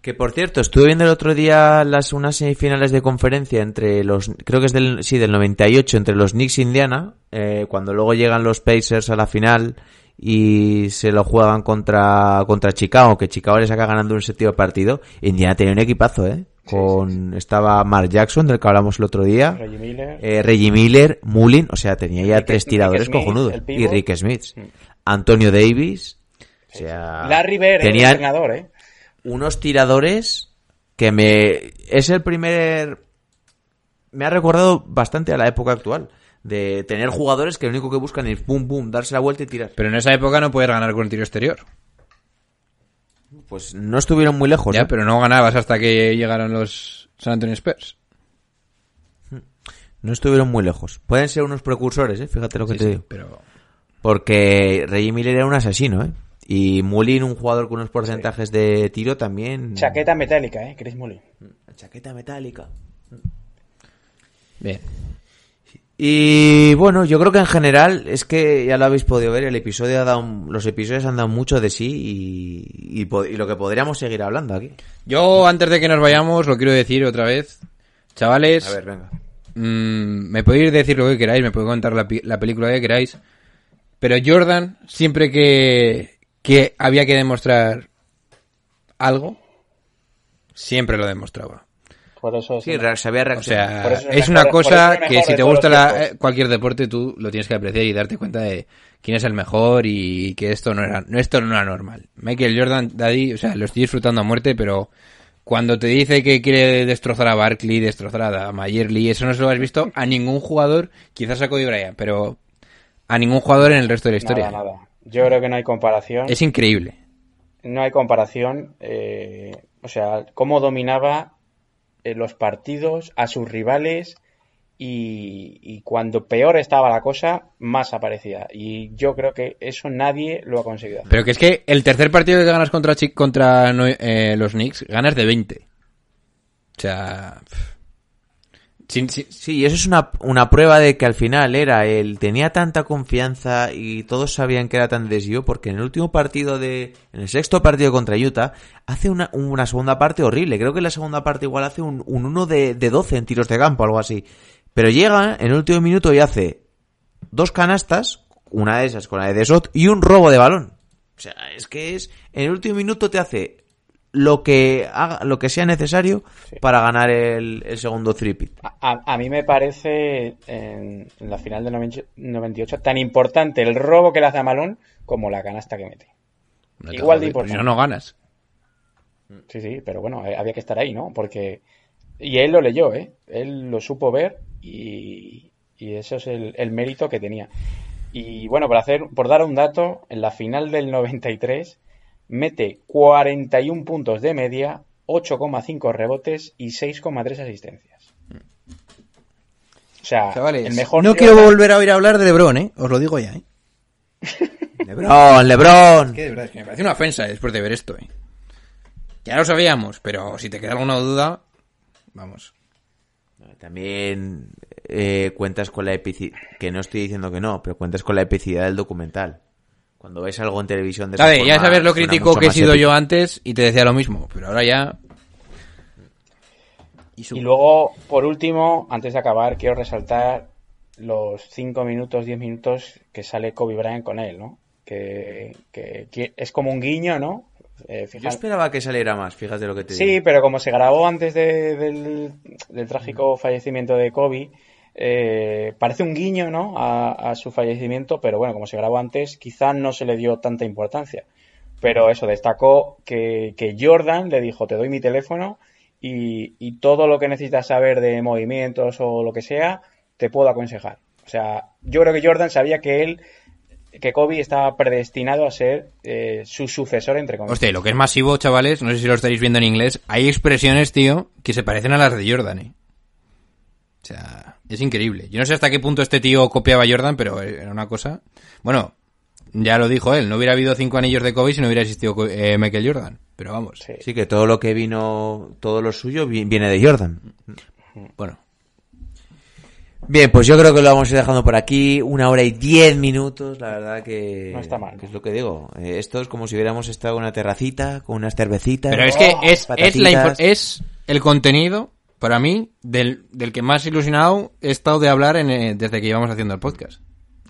Que por cierto, estuve viendo el otro día las unas semifinales de conferencia entre los, creo que es del, sí, del 98, entre los Knicks e Indiana, eh, cuando luego llegan los Pacers a la final y se lo juegan contra, contra Chicago, que Chicago le saca ganando un séptimo partido. Indiana tenía un equipazo, eh. Con, estaba Mark Jackson, del que hablamos el otro día. Reggie Miller. Eh, Reggie Miller, Mullin, o sea, tenía ya Rick- tres tiradores Smith, cojonudos. Y. Rick Smith. Mm. Antonio Davis. O sea, Larry Bird, el tenían entrenador, ¿eh? unos tiradores que me... Es el primer... Me ha recordado bastante a la época actual. De tener jugadores que lo único que buscan es boom, boom, darse la vuelta y tirar. Pero en esa época no puedes ganar con el tiro exterior. Pues no estuvieron muy lejos. ya, ¿eh? pero no ganabas hasta que llegaron los San Antonio Spurs. No estuvieron muy lejos. Pueden ser unos precursores, ¿eh? Fíjate lo que Sí, te sí, digo. pero... Porque Reggie Miller era un asesino, ¿eh? Y Mullin, un jugador con unos porcentajes de tiro también. Chaqueta metálica, ¿eh? Chris Mullin. Chaqueta metálica. Bien. Y bueno, yo creo que en general es que ya lo habéis podido ver, el episodio ha dado, los episodios han dado mucho de sí y, y lo que podríamos seguir hablando aquí. Yo, antes de que nos vayamos, lo quiero decir otra vez. Chavales, A ver, venga. mm, me podéis decir lo que queráis, me podéis contar la, la película que queráis. Pero Jordan, siempre que, que había que demostrar algo, siempre lo demostraba. Por eso Sí, es- re- sabía O sea, Por eso es una cosa es que si te gusta la- eh, cualquier deporte, tú lo tienes que apreciar y darte cuenta de quién es el mejor y que esto no era, no, esto no era normal. Michael Jordan, Daddy, o sea, lo estoy disfrutando a muerte, pero cuando te dice que quiere destrozar a Barkley, destrozar a Mayerly, eso no se lo has visto a ningún jugador, quizás a Cody Bryant, pero a ningún jugador en el resto de la historia. Nada, nada. Yo creo que no hay comparación. Es increíble. No hay comparación. eh, o sea, cómo dominaba los partidos a sus rivales y, cuando peor estaba la cosa, más aparecía. Y yo creo que eso nadie lo ha conseguido. Pero que es que el tercer partido que ganas contra, contra eh, los Knicks, ganas de 20. O sea... Sin- Sí, y eso es una, una prueba de que al final era él, tenía tanta confianza y todos sabían que era tan desvío porque en el último partido de, en el sexto partido contra Utah, hace una, una segunda parte horrible. Creo que en la segunda parte igual hace un, un 1 de, de 12 en tiros de campo, algo así. Pero llega en el último minuto y hace dos canastas, una de esas con la de Desot y un robo de balón. O sea, es que es, en el último minuto te hace lo que haga, lo que sea necesario para ganar el, el segundo three-peat. A, a- a mí me parece en, en la final del 90 98 tan importante el robo que le hace a Malón como la canasta que mete. Igual de pues si importante. no, no ganas. Sí, sí, pero bueno, eh, había que estar ahí, ¿no? Porque. Y él lo leyó, ¿eh? Él lo supo ver y, y eso es el, el mérito que tenía. Y bueno, por, hacer, por dar un dato, en la final del 93 mete 41 puntos de media, 8,5 rebotes y 6,3 asistencias. O sea, Chavales, el mejor no quiero volver a oír hablar de LeBron, ¿eh? Os lo digo ya, ¿eh? Lebron, Lebron. Que de verdad, es que me parece una ofensa después de ver esto, ¿eh? Ya lo sabíamos, pero si te queda alguna duda, vamos. También eh, cuentas con la epicidad, que no estoy diciendo que no, pero cuentas con la epicidad del documental. Cuando ves algo en televisión de. Ya sabes lo crítico que he sido épico. yo antes y te decía lo mismo, pero ahora ya... Y luego, por último, antes de acabar, quiero resaltar los 5 minutos, 10 minutos que sale Kobe Bryant con él, ¿no? Que, que- que es como un guiño, ¿no? Eh, Yo esperaba que saliera más, fíjate lo que te Sí, digo. pero como se grabó antes de- del, del trágico fallecimiento de Kobe, eh, parece un guiño, ¿no? A, a su fallecimiento, pero bueno, como se grabó antes, quizá no se le dio tanta importancia. Pero eso, destacó que, Jordan le dijo, te doy mi teléfono y, todo lo que necesitas saber de movimientos o lo que sea, te puedo aconsejar. O sea, yo creo que Jordan sabía que él, que Kobe estaba predestinado a ser eh, su sucesor, entre comillas. Hostia, lo que es masivo, chavales, no sé si lo estáis viendo en inglés, hay expresiones, tío, que se parecen a las de Jordan, ¿eh? O sea, es increíble. Yo no sé hasta qué punto este tío copiaba a Jordan, pero era una cosa... Bueno, ya lo dijo él, no hubiera habido cinco anillos de Kobe si no hubiera existido eh, Michael Jordan. Pero vamos, Sí. Sí, que todo lo que vino, todo lo suyo vi- viene de Jordan. bueno. Bien, pues yo creo que lo vamos a ir dejando por aquí. Una hora y diez minutos, la verdad que... No está mal. que es lo que digo. Eh, esto es como si hubiéramos estado en una terracita con unas cervecitas. Pero es que Oh, es, es, la es el contenido, para mí, del, del que más ilusionado he estado de hablar en, eh, desde que íbamos haciendo el podcast.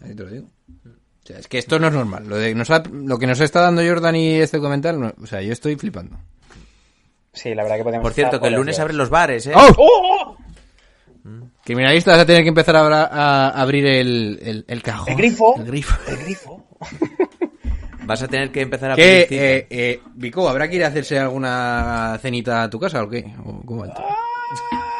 Así te lo digo. O sea, es que esto no es normal. Lo, de, nos ha- lo que nos está dando Jordan y este documental, no- o sea, yo estoy flipando. Sí, la verdad que podemos Por cierto, estar que el lunes abren los bares, ¿eh? ¡Oh! ¡Oh! Criminalista, vas a tener que empezar a, a abrir el, el, el cajón. El grifo. El grifo. El grifo. Vas a tener que empezar a ¿Qué, pedir cita. eh, eh, Vico, ¿habrá que ir a hacerse alguna cenita a tu casa o qué? ¿O cómo?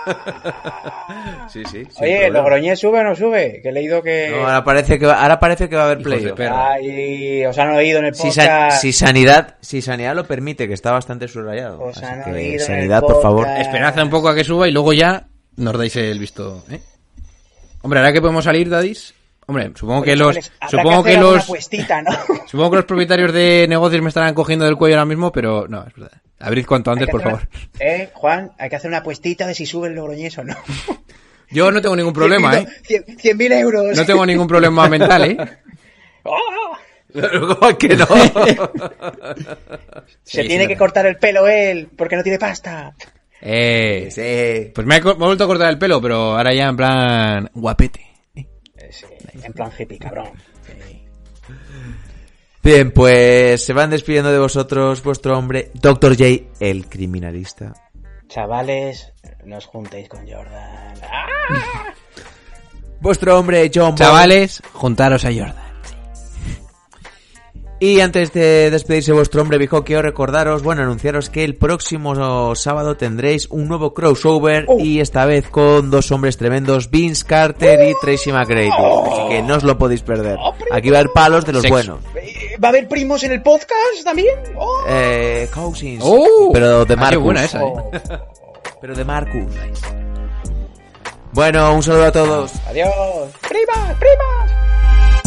Sí, sí. Oye, problema. ¿Logroñés sube o no sube? Que he leído que... No, ahora parece que va, ahora parece que va a haber playoff. Ay, os han oído en el Si, san- podcast. si sanidad, si sanidad lo permite, que está bastante subrayado. Os Así han que oído en sanidad, el por favor. Esperanza un poco a que suba y luego ya nos dais el visto, ¿eh? Hombre, ahora que podemos salir, Dadis. Hombre, supongo que los, supongo que alguna los, apuestita, ¿no? supongo que los propietarios de negocios me estarán cogiendo del cuello ahora mismo, pero no, es verdad. Abrid cuanto antes, por favor. una- Eh, Juan, hay que hacer una apuestita de si sube el Logroñés o no. Yo no tengo ningún problema, ¿eh? 100.000 euros. No tengo ningún problema mental, ¿eh? ¡Oh! ¿Cómo que no? Se Sí, tiene sí, que no. cortar el pelo él, porque no tiene pasta. Eh, Sí. pues me he, co- me he vuelto a cortar el pelo, pero ahora ya en plan guapete. Eh, sí, en plan hippie, cabrón. Bien, pues se van despidiendo de vosotros vuestro hombre, Dr. J, el criminalista. Chavales, no os juntéis con Jordan. ¡Ah! Vuestro hombre, John. Chavales, juntaros a Jordan. Y antes de despedirse vuestro hombre viejo, quiero recordaros, bueno, anunciaros que el próximo sábado tendréis un nuevo crossover Oh. y esta vez con dos hombres tremendos, Vince Carter y Tracy McGrady. Así que no os lo podéis perder. Aquí va a haber palos de los Sexo. buenos. Eh, ¿Va a haber primos en el podcast también? ¡Oh! Eh, Cousins. ¡Oh! Pero de Ah, Marcus. buena esa, ¿eh? Pero de Marcus. Bueno, un saludo a todos. Adiós. ¡Primas, primas!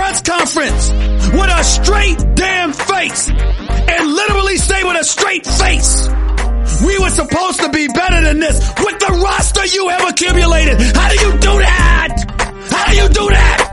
Press conference with a straight damn face and literally say with a straight face, we were supposed to be better than this with the roster you have accumulated? How do you do that? How do you do that?